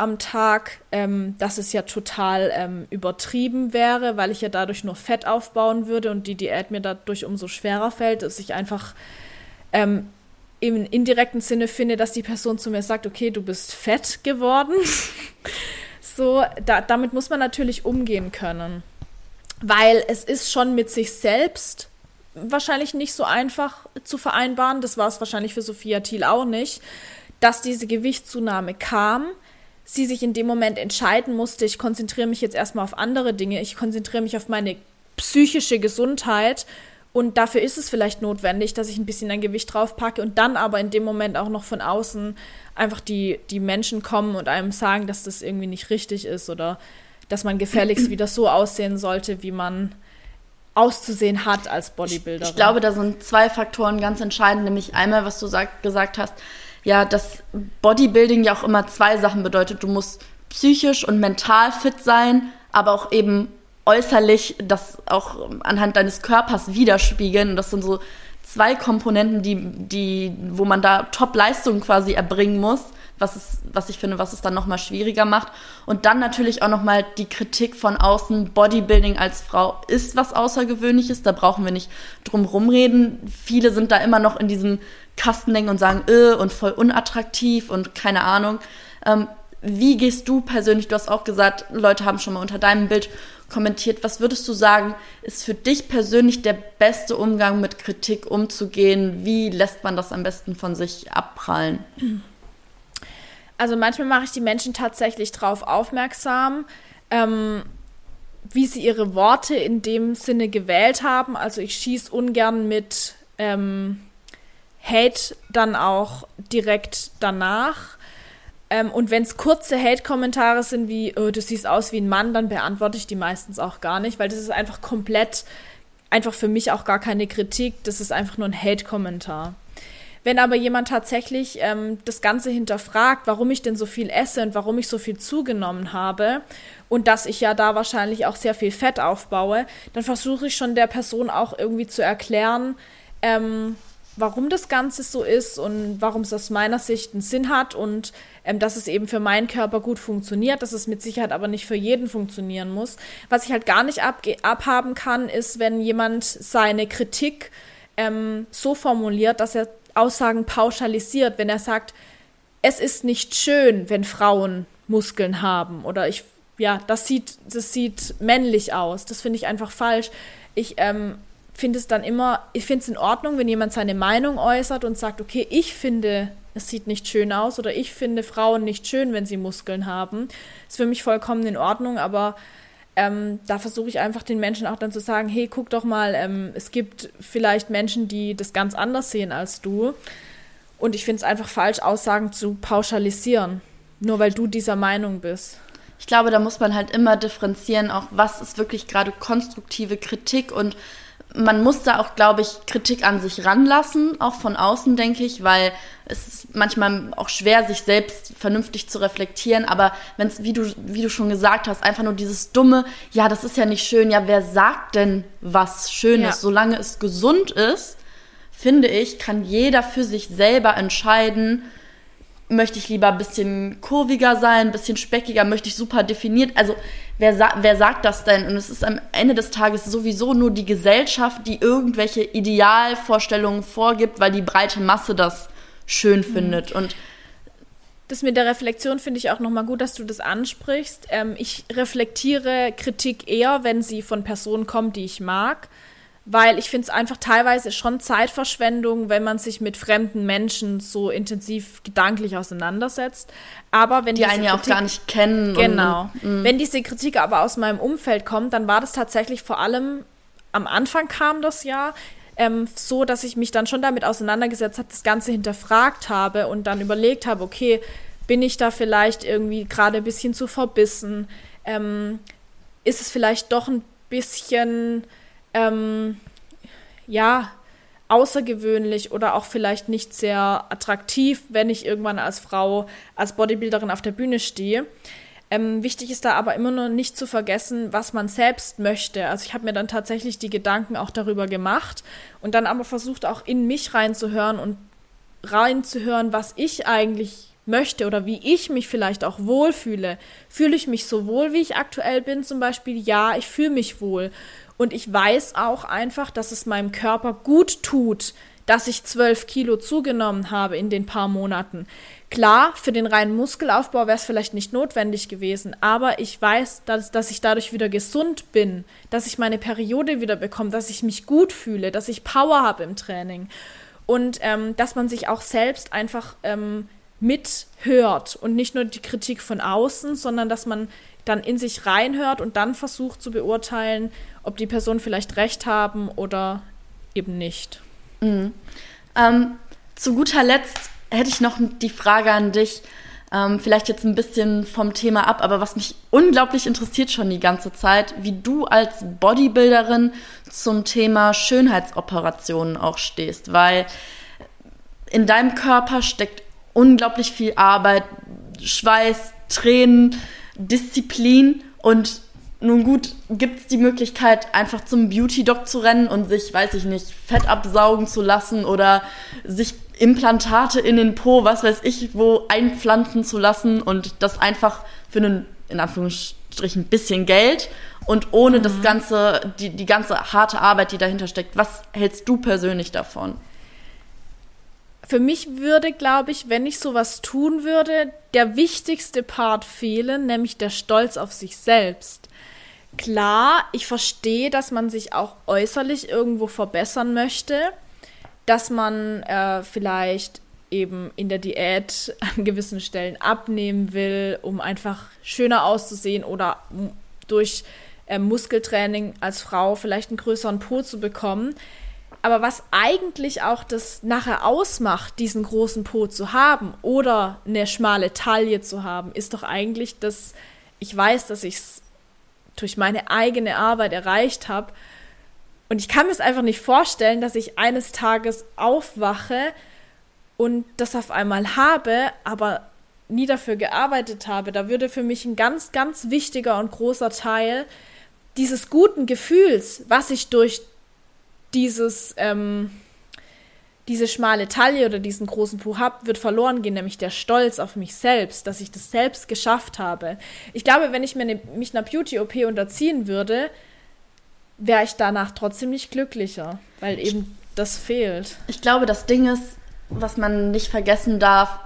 am Tag, ähm, dass es ja total ähm, übertrieben wäre, weil ich ja dadurch nur Fett aufbauen würde und die Diät mir dadurch umso schwerer fällt, dass ich einfach ähm, im indirekten Sinne finde, dass die Person zu mir sagt, okay, du bist fett geworden. So, da, damit muss man natürlich umgehen können. Weil es ist schon mit sich selbst wahrscheinlich nicht so einfach zu vereinbaren. Das war es wahrscheinlich für Sophia Thiel auch nicht, dass diese Gewichtszunahme kam. Sie sich in dem Moment entscheiden musste, ich konzentriere mich jetzt erstmal auf andere Dinge, ich konzentriere mich auf meine psychische Gesundheit und dafür ist es vielleicht notwendig, dass ich ein bisschen ein Gewicht draufpacke und dann aber in dem Moment auch noch von außen einfach die, die Menschen kommen und einem sagen, dass das irgendwie nicht richtig ist oder dass man gefälligst wieder so aussehen sollte, wie man auszusehen hat als Bodybuilder. Ich, ich glaube, da sind zwei Faktoren ganz entscheidend, nämlich einmal, was du sag, gesagt hast, ja, dass Bodybuilding ja auch immer zwei Sachen bedeutet. Du musst psychisch und mental fit sein, aber auch eben äußerlich das auch anhand deines Körpers widerspiegeln. Und das sind so zwei Komponenten, die, die, wo man da Top-Leistungen quasi erbringen muss, was, es, was ich finde, was es dann nochmal schwieriger macht. Und dann natürlich auch nochmal die Kritik von außen, Bodybuilding als Frau ist was Außergewöhnliches, da brauchen wir nicht drum rumreden. Viele sind da immer noch in diesem Kastendenken und sagen, äh, und voll unattraktiv und keine Ahnung. Ähm, wie gehst du persönlich, du hast auch gesagt, Leute haben schon mal unter deinem Bild kommentiert. Was würdest du sagen, ist für dich persönlich der beste Umgang mit Kritik umzugehen? Wie lässt man das am besten von sich abprallen? Also manchmal mache ich die Menschen tatsächlich darauf aufmerksam, ähm, wie sie ihre Worte in dem Sinne gewählt haben. Also ich schieße ungern mit ähm, Hate dann auch direkt danach ähm, und wenn es kurze Hate-Kommentare sind wie, oh, du siehst aus wie ein Mann, dann beantworte ich die meistens auch gar nicht, weil das ist einfach komplett, einfach für mich auch gar keine Kritik, das ist einfach nur ein Hate-Kommentar. Wenn aber jemand tatsächlich ähm, das Ganze hinterfragt, warum ich denn so viel esse und warum ich so viel zugenommen habe und dass ich ja da wahrscheinlich auch sehr viel Fett aufbaue, dann versuche ich schon der Person auch irgendwie zu erklären, ähm, warum das Ganze so ist und warum es aus meiner Sicht einen Sinn hat und ähm, dass es eben für meinen Körper gut funktioniert, dass es mit Sicherheit aber nicht für jeden funktionieren muss. Was ich halt gar nicht abhaben kann, ist, wenn jemand seine Kritik ähm, so formuliert, dass er Aussagen pauschalisiert, wenn er sagt, es ist nicht schön, wenn Frauen Muskeln haben oder ich ja, das sieht, das sieht männlich aus. Das finde ich einfach falsch. Ich ähm, finde es dann immer, ich finde es in Ordnung, wenn jemand seine Meinung äußert und sagt, okay, ich finde, es sieht nicht schön aus oder ich finde Frauen nicht schön, wenn sie Muskeln haben. Ist für mich vollkommen in Ordnung, aber ähm, da versuche ich einfach den Menschen auch dann zu sagen, hey, guck doch mal, ähm, es gibt vielleicht Menschen, die das ganz anders sehen als du. Und ich finde es einfach falsch, Aussagen zu pauschalisieren, nur weil du dieser Meinung bist ich glaube, da muss man halt immer differenzieren, auch was ist wirklich gerade konstruktive Kritik und man muss da auch, glaube ich, Kritik an sich ranlassen, auch von außen, denke ich, weil es ist manchmal auch schwer, sich selbst vernünftig zu reflektieren. Aber wenn es, wie du, wie du schon gesagt hast, einfach nur dieses dumme, ja, das ist ja nicht schön, ja, wer sagt denn was Schönes? Ja. Solange es gesund ist, finde ich, kann jeder für sich selber entscheiden, möchte ich lieber ein bisschen kurviger sein, ein bisschen speckiger, möchte ich super definiert. Also wer, sa wer sagt das denn? Und es ist am Ende des Tages sowieso nur die Gesellschaft, die irgendwelche Idealvorstellungen vorgibt, weil die breite Masse das schön mhm. findet. Und das mit der Reflexion finde ich auch nochmal gut, dass du das ansprichst. Ähm, ich reflektiere Kritik eher, wenn sie von Personen kommt, die ich mag weil ich finde es einfach teilweise schon Zeitverschwendung, wenn man sich mit fremden Menschen so intensiv gedanklich auseinandersetzt. Aber wenn die einen ja auch gar nicht kennen. Genau. Und, mm. wenn diese Kritik aber aus meinem Umfeld kommt, dann war das tatsächlich vor allem am Anfang kam das ja ähm, so, dass ich mich dann schon damit auseinandergesetzt habe, das Ganze hinterfragt habe und dann überlegt habe, okay, bin ich da vielleicht irgendwie gerade ein bisschen zu verbissen? Ähm, ist es vielleicht doch ein bisschen ähm, ja, außergewöhnlich oder auch vielleicht nicht sehr attraktiv, wenn ich irgendwann als Frau, als Bodybuilderin auf der Bühne stehe. Ähm, wichtig ist da aber immer nur nicht zu vergessen, was man selbst möchte. Also ich habe mir dann tatsächlich die Gedanken auch darüber gemacht und dann aber versucht auch in mich reinzuhören und reinzuhören, was ich eigentlich möchte oder wie ich mich vielleicht auch wohlfühle. Fühle ich mich so wohl, wie ich aktuell bin zum Beispiel? Ja, ich fühle mich wohl. Und ich weiß auch einfach, dass es meinem Körper gut tut, dass ich zwölf Kilo zugenommen habe in den paar Monaten. Klar, für den reinen Muskelaufbau wäre es vielleicht nicht notwendig gewesen, aber ich weiß, dass, dass ich dadurch wieder gesund bin, dass ich meine Periode wieder bekomme, dass ich mich gut fühle, dass ich Power habe im Training und ähm, dass man sich auch selbst einfach ähm, mithört und nicht nur die Kritik von außen, sondern dass man dann in sich reinhört und dann versucht zu beurteilen, ob die Personen vielleicht recht haben oder eben nicht. Mhm. Ähm, zu guter Letzt hätte ich noch die Frage an dich, ähm, vielleicht jetzt ein bisschen vom Thema ab, aber was mich unglaublich interessiert schon die ganze Zeit, wie du als Bodybuilderin zum Thema Schönheitsoperationen auch stehst, weil in deinem Körper steckt unglaublich viel Arbeit, Schweiß, Tränen, Disziplin und nun gut, gibt es die Möglichkeit, einfach zum Beauty-Doc zu rennen und sich, weiß ich nicht, Fett absaugen zu lassen oder sich Implantate in den Po, was weiß ich, wo einpflanzen zu lassen und das einfach für einen, in Anführungsstrichen, bisschen Geld und ohne mhm. das ganze, die, die ganze harte Arbeit, die dahinter steckt. Was hältst du persönlich davon? Für mich würde, glaube ich, wenn ich sowas tun würde, der wichtigste Part fehlen, nämlich der Stolz auf sich selbst. Klar, ich verstehe, dass man sich auch äußerlich irgendwo verbessern möchte, dass man äh, vielleicht eben in der Diät an gewissen Stellen abnehmen will, um einfach schöner auszusehen oder durch äh, Muskeltraining als Frau vielleicht einen größeren Po zu bekommen. Aber was eigentlich auch das nachher ausmacht, diesen großen Po zu haben oder eine schmale Taille zu haben, ist doch eigentlich, dass ich weiß, dass ich es durch meine eigene Arbeit erreicht habe. Und ich kann mir es einfach nicht vorstellen, dass ich eines Tages aufwache und das auf einmal habe, aber nie dafür gearbeitet habe. Da würde für mich ein ganz, ganz wichtiger und großer Teil dieses guten Gefühls, was ich durch dieses, ähm, diese schmale Taille oder diesen großen Po habe, wird verloren gehen, nämlich der Stolz auf mich selbst, dass ich das selbst geschafft habe. Ich glaube, wenn ich mir ne, mich einer Beauty-OP unterziehen würde, wäre ich danach trotzdem nicht glücklicher, weil eben das fehlt. Ich glaube, das Ding ist, was man nicht vergessen darf,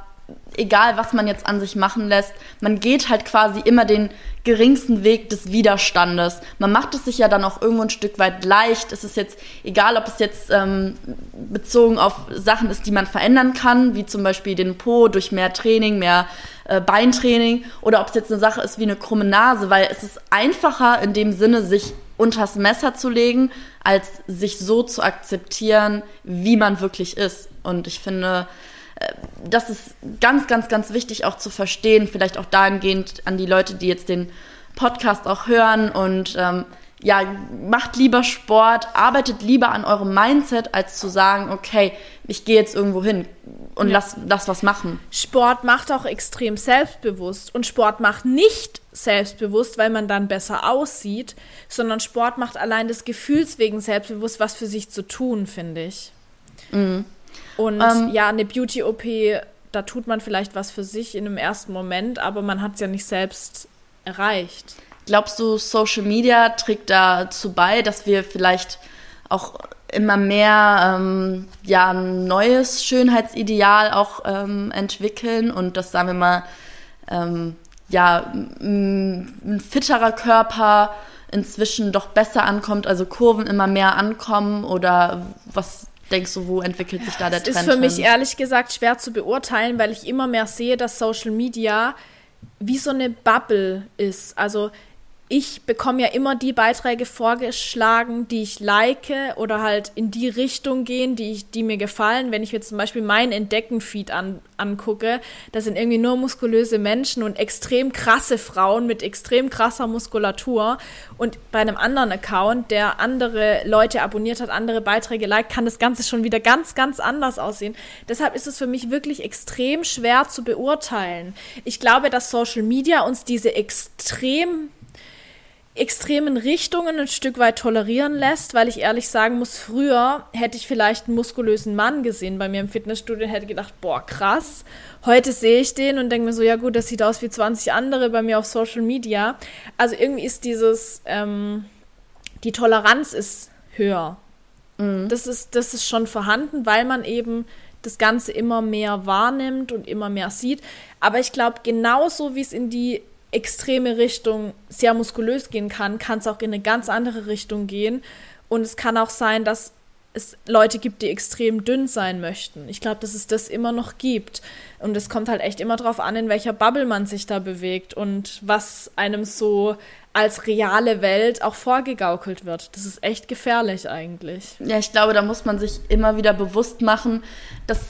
egal was man jetzt an sich machen lässt, man geht halt quasi immer den geringsten Weg des Widerstandes. Man macht es sich ja dann auch irgendwo ein Stück weit leicht. Es ist jetzt egal, ob es jetzt ähm, bezogen auf Sachen ist, die man verändern kann, wie zum Beispiel den Po durch mehr Training, mehr äh, Beintraining, oder ob es jetzt eine Sache ist wie eine krumme Nase, weil es ist einfacher in dem Sinne, sich unters Messer zu legen, als sich so zu akzeptieren, wie man wirklich ist. Und ich finde, das ist ganz, ganz, ganz wichtig auch zu verstehen, vielleicht auch dahingehend an die Leute, die jetzt den Podcast auch hören und ähm, ja, macht lieber Sport, arbeitet lieber an eurem Mindset, als zu sagen, okay, ich gehe jetzt irgendwo hin und ja. lass, lass was machen. Sport macht auch extrem selbstbewusst und Sport macht nicht selbstbewusst, weil man dann besser aussieht, sondern Sport macht allein des Gefühls wegen selbstbewusst, was für sich zu tun, finde ich. Mhm. Und ähm, ja, eine Beauty-OP, da tut man vielleicht was für sich in einem ersten Moment, aber man hat es ja nicht selbst erreicht. Glaubst du, Social Media trägt dazu bei, dass wir vielleicht auch immer mehr ähm, ja, ein neues Schönheitsideal auch ähm, entwickeln und das, sagen wir mal, ähm, ja, ein fitterer Körper inzwischen doch besser ankommt, also Kurven immer mehr ankommen oder was denkst du, wo entwickelt sich da der Trend? Das ist für mich ehrlich gesagt schwer zu beurteilen, weil ich immer mehr sehe, dass Social Media wie so eine Bubble ist. Also ich bekomme ja immer die Beiträge vorgeschlagen, die ich like oder halt in die Richtung gehen, die, ich, die mir gefallen. Wenn ich mir zum Beispiel meinen Entdecken-Feed an, angucke, da sind irgendwie nur muskulöse Menschen und extrem krasse Frauen mit extrem krasser Muskulatur. Und bei einem anderen Account, der andere Leute abonniert hat, andere Beiträge liked, kann das Ganze schon wieder ganz, ganz anders aussehen. Deshalb ist es für mich wirklich extrem schwer zu beurteilen. Ich glaube, dass Social Media uns diese extrem extremen Richtungen ein Stück weit tolerieren lässt, weil ich ehrlich sagen muss, früher hätte ich vielleicht einen muskulösen Mann gesehen bei mir im Fitnessstudio und hätte gedacht, boah, krass. Heute sehe ich den und denke mir so, ja gut, das sieht aus wie 20 andere bei mir auf Social Media. Also irgendwie ist dieses, ähm, die Toleranz ist höher. Mhm. Das, ist, das ist schon vorhanden, weil man eben das Ganze immer mehr wahrnimmt und immer mehr sieht. Aber ich glaube, genauso wie es in die extreme Richtung sehr muskulös gehen kann, kann es auch in eine ganz andere Richtung gehen. Und es kann auch sein, dass es Leute gibt, die extrem dünn sein möchten. Ich glaube, dass es das immer noch gibt. Und es kommt halt echt immer darauf an, in welcher Bubble man sich da bewegt und was einem so als reale Welt auch vorgegaukelt wird. Das ist echt gefährlich eigentlich. Ja, ich glaube, da muss man sich immer wieder bewusst machen, dass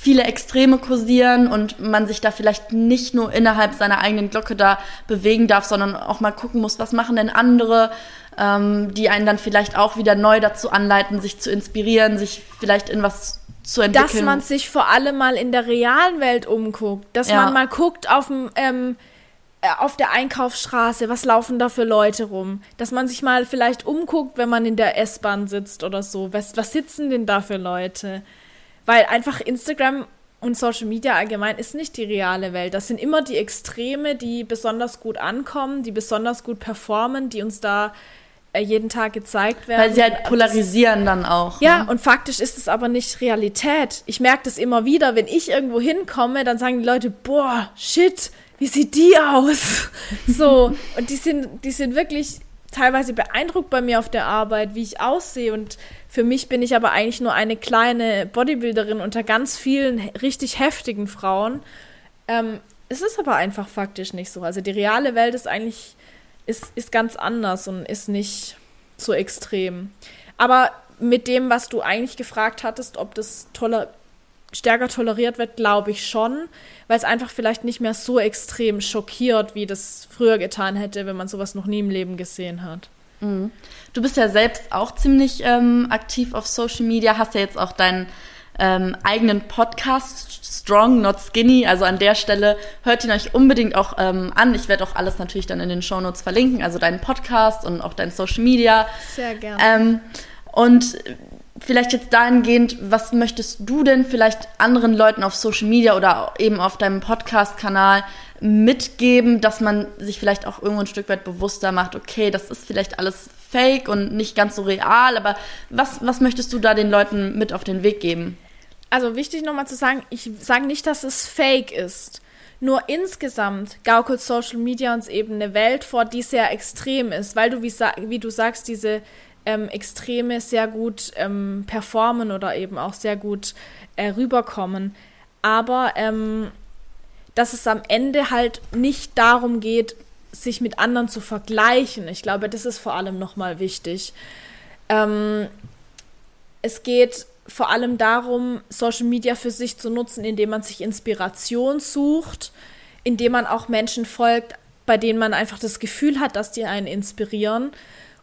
viele Extreme kursieren und man sich da vielleicht nicht nur innerhalb seiner eigenen Glocke da bewegen darf, sondern auch mal gucken muss, was machen denn andere, ähm, die einen dann vielleicht auch wieder neu dazu anleiten, sich zu inspirieren, sich vielleicht in was zu entwickeln. Dass man sich vor allem mal in der realen Welt umguckt, dass ja. man mal guckt auf dem ähm, äh, auf der Einkaufsstraße, was laufen da für Leute rum? Dass man sich mal vielleicht umguckt, wenn man in der S-Bahn sitzt oder so. Was, was sitzen denn da für Leute? Weil einfach Instagram und Social Media allgemein ist nicht die reale Welt. Das sind immer die Extreme, die besonders gut ankommen, die besonders gut performen, die uns da äh, jeden Tag gezeigt werden. Weil sie halt polarisieren dann auch. Ja, ne? und faktisch ist es aber nicht Realität. Ich merke das immer wieder, wenn ich irgendwo hinkomme, dann sagen die Leute, boah, shit, wie sieht die aus? so, und die sind, die sind wirklich teilweise beeindruckt bei mir auf der Arbeit, wie ich aussehe und für mich bin ich aber eigentlich nur eine kleine Bodybuilderin unter ganz vielen richtig heftigen Frauen. Ähm, es ist aber einfach faktisch nicht so. Also die reale Welt ist eigentlich ist, ist ganz anders und ist nicht so extrem. Aber mit dem, was du eigentlich gefragt hattest, ob das toller, stärker toleriert wird, glaube ich schon, weil es einfach vielleicht nicht mehr so extrem schockiert, wie das früher getan hätte, wenn man sowas noch nie im Leben gesehen hat. Mhm. Du bist ja selbst auch ziemlich ähm, aktiv auf Social Media, hast ja jetzt auch deinen ähm, eigenen Podcast, Strong, Not Skinny. Also an der Stelle hört ihn euch unbedingt auch ähm, an. Ich werde auch alles natürlich dann in den Show Notes verlinken, also deinen Podcast und auch dein Social Media. Sehr gerne. Ähm, und vielleicht jetzt dahingehend, was möchtest du denn vielleicht anderen Leuten auf Social Media oder eben auf deinem Podcast-Kanal mitgeben, dass man sich vielleicht auch irgendwo ein Stück weit bewusster macht, okay, das ist vielleicht alles fake und nicht ganz so real, aber was, was möchtest du da den Leuten mit auf den Weg geben? Also wichtig nochmal zu sagen, ich sage nicht, dass es fake ist. Nur insgesamt gaukelt Social Media uns eben eine Welt vor, die sehr extrem ist, weil du, wie, wie du sagst, diese ähm, Extreme sehr gut ähm, performen oder eben auch sehr gut äh, rüberkommen. Aber ähm, dass es am Ende halt nicht darum geht, sich mit anderen zu vergleichen. Ich glaube, das ist vor allem nochmal wichtig. Ähm, es geht vor allem darum, Social Media für sich zu nutzen, indem man sich Inspiration sucht, indem man auch Menschen folgt, bei denen man einfach das Gefühl hat, dass die einen inspirieren.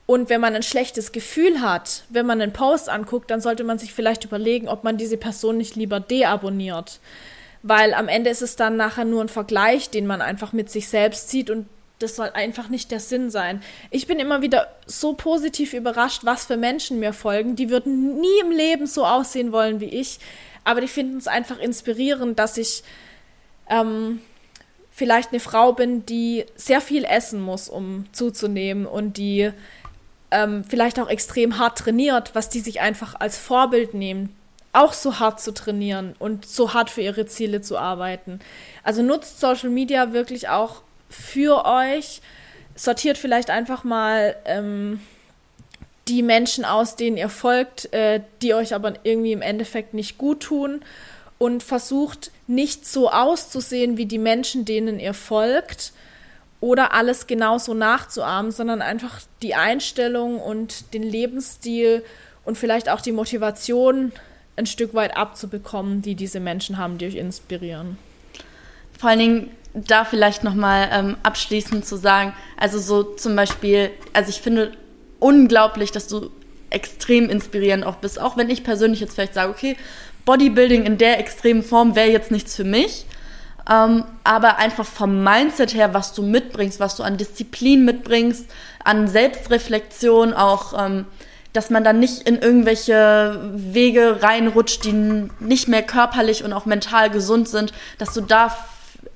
Und wenn man ein schlechtes Gefühl hat, wenn man einen Post anguckt, dann sollte man sich vielleicht überlegen, ob man diese Person nicht lieber deabonniert. Weil am Ende ist es dann nachher nur ein Vergleich, den man einfach mit sich selbst zieht und das soll einfach nicht der Sinn sein. Ich bin immer wieder so positiv überrascht, was für Menschen mir folgen. Die würden nie im Leben so aussehen wollen wie ich, aber die finden es einfach inspirierend, dass ich ähm, vielleicht eine Frau bin, die sehr viel essen muss, um zuzunehmen und die ähm, vielleicht auch extrem hart trainiert, was die sich einfach als Vorbild nehmen, auch so hart zu trainieren und so hart für ihre Ziele zu arbeiten. Also nutzt Social Media wirklich auch für euch. Sortiert vielleicht einfach mal ähm, die Menschen aus, denen ihr folgt, äh, die euch aber irgendwie im Endeffekt nicht gut tun und versucht nicht so auszusehen wie die Menschen, denen ihr folgt oder alles genauso nachzuahmen, sondern einfach die Einstellung und den Lebensstil und vielleicht auch die Motivation ein Stück weit abzubekommen, die diese Menschen haben, die euch inspirieren. Vor allen Dingen da vielleicht nochmal ähm, abschließend zu sagen, also so zum Beispiel, also ich finde unglaublich, dass du extrem inspirierend auch bist, auch wenn ich persönlich jetzt vielleicht sage, okay, Bodybuilding in der extremen Form wäre jetzt nichts für mich, ähm, aber einfach vom Mindset her, was du mitbringst, was du an Disziplin mitbringst, an Selbstreflexion auch, ähm, dass man dann nicht in irgendwelche Wege reinrutscht, die nicht mehr körperlich und auch mental gesund sind, dass du da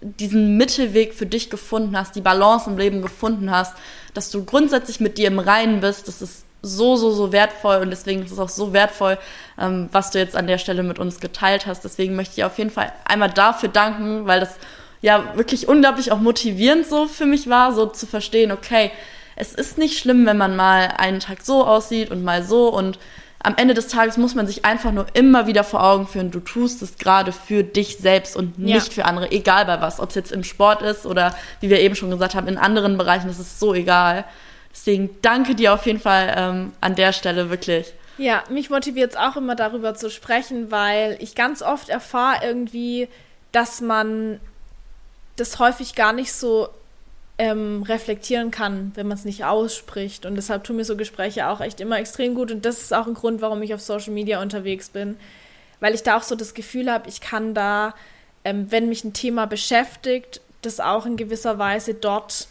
diesen Mittelweg für dich gefunden hast, die Balance im Leben gefunden hast, dass du grundsätzlich mit dir im Reinen bist, das ist so, so, so wertvoll und deswegen ist es auch so wertvoll, ähm, was du jetzt an der Stelle mit uns geteilt hast. Deswegen möchte ich auf jeden Fall einmal dafür danken, weil das ja wirklich unglaublich auch motivierend so für mich war, so zu verstehen, okay, es ist nicht schlimm, wenn man mal einen Tag so aussieht und mal so und am Ende des Tages muss man sich einfach nur immer wieder vor Augen führen, du tust es gerade für dich selbst und nicht ja. für andere, egal bei was, ob es jetzt im Sport ist oder wie wir eben schon gesagt haben, in anderen Bereichen, das ist so egal. Deswegen danke dir auf jeden Fall ähm, an der Stelle wirklich. Ja, mich motiviert es auch immer darüber zu sprechen, weil ich ganz oft erfahre irgendwie, dass man das häufig gar nicht so ähm, reflektieren kann, wenn man es nicht ausspricht. Und deshalb tun mir so Gespräche auch echt immer extrem gut. Und das ist auch ein Grund, warum ich auf Social Media unterwegs bin, weil ich da auch so das Gefühl habe, ich kann da, ähm, wenn mich ein Thema beschäftigt, das auch in gewisser Weise dort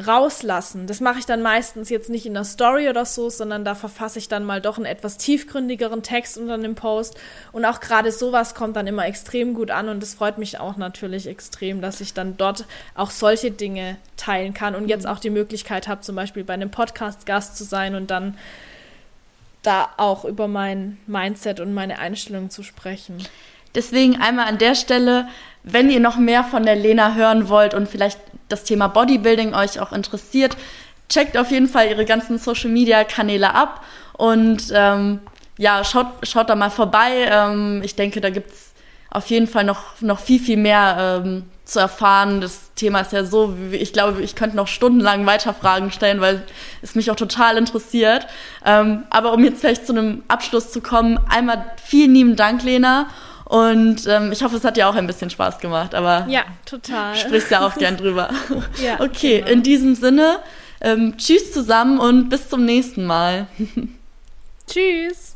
rauslassen. Das mache ich dann meistens jetzt nicht in der Story oder so, sondern da verfasse ich dann mal doch einen etwas tiefgründigeren Text unter einem Post. Und auch gerade sowas kommt dann immer extrem gut an und das freut mich auch natürlich extrem, dass ich dann dort auch solche Dinge teilen kann und jetzt mhm. auch die Möglichkeit habe, zum Beispiel bei einem Podcast Gast zu sein und dann da auch über mein Mindset und meine Einstellung zu sprechen. Deswegen einmal an der Stelle, wenn ihr noch mehr von der Lena hören wollt und vielleicht das Thema Bodybuilding euch auch interessiert, checkt auf jeden Fall ihre ganzen Social Media Kanäle ab und ähm, ja, schaut, schaut da mal vorbei. Ähm, ich denke, da gibt es auf jeden Fall noch, noch viel, viel mehr ähm, zu erfahren. Das Thema ist ja so, ich glaube, ich könnte noch stundenlang weiter Fragen stellen, weil es mich auch total interessiert. Ähm, aber um jetzt vielleicht zu einem Abschluss zu kommen, einmal vielen lieben Dank, Lena. Und ähm, ich hoffe, es hat dir auch ein bisschen Spaß gemacht, aber ja, total. Sprichst ja auch gern drüber. ja, okay, genau. in diesem Sinne, ähm, tschüss zusammen und bis zum nächsten Mal. Tschüss.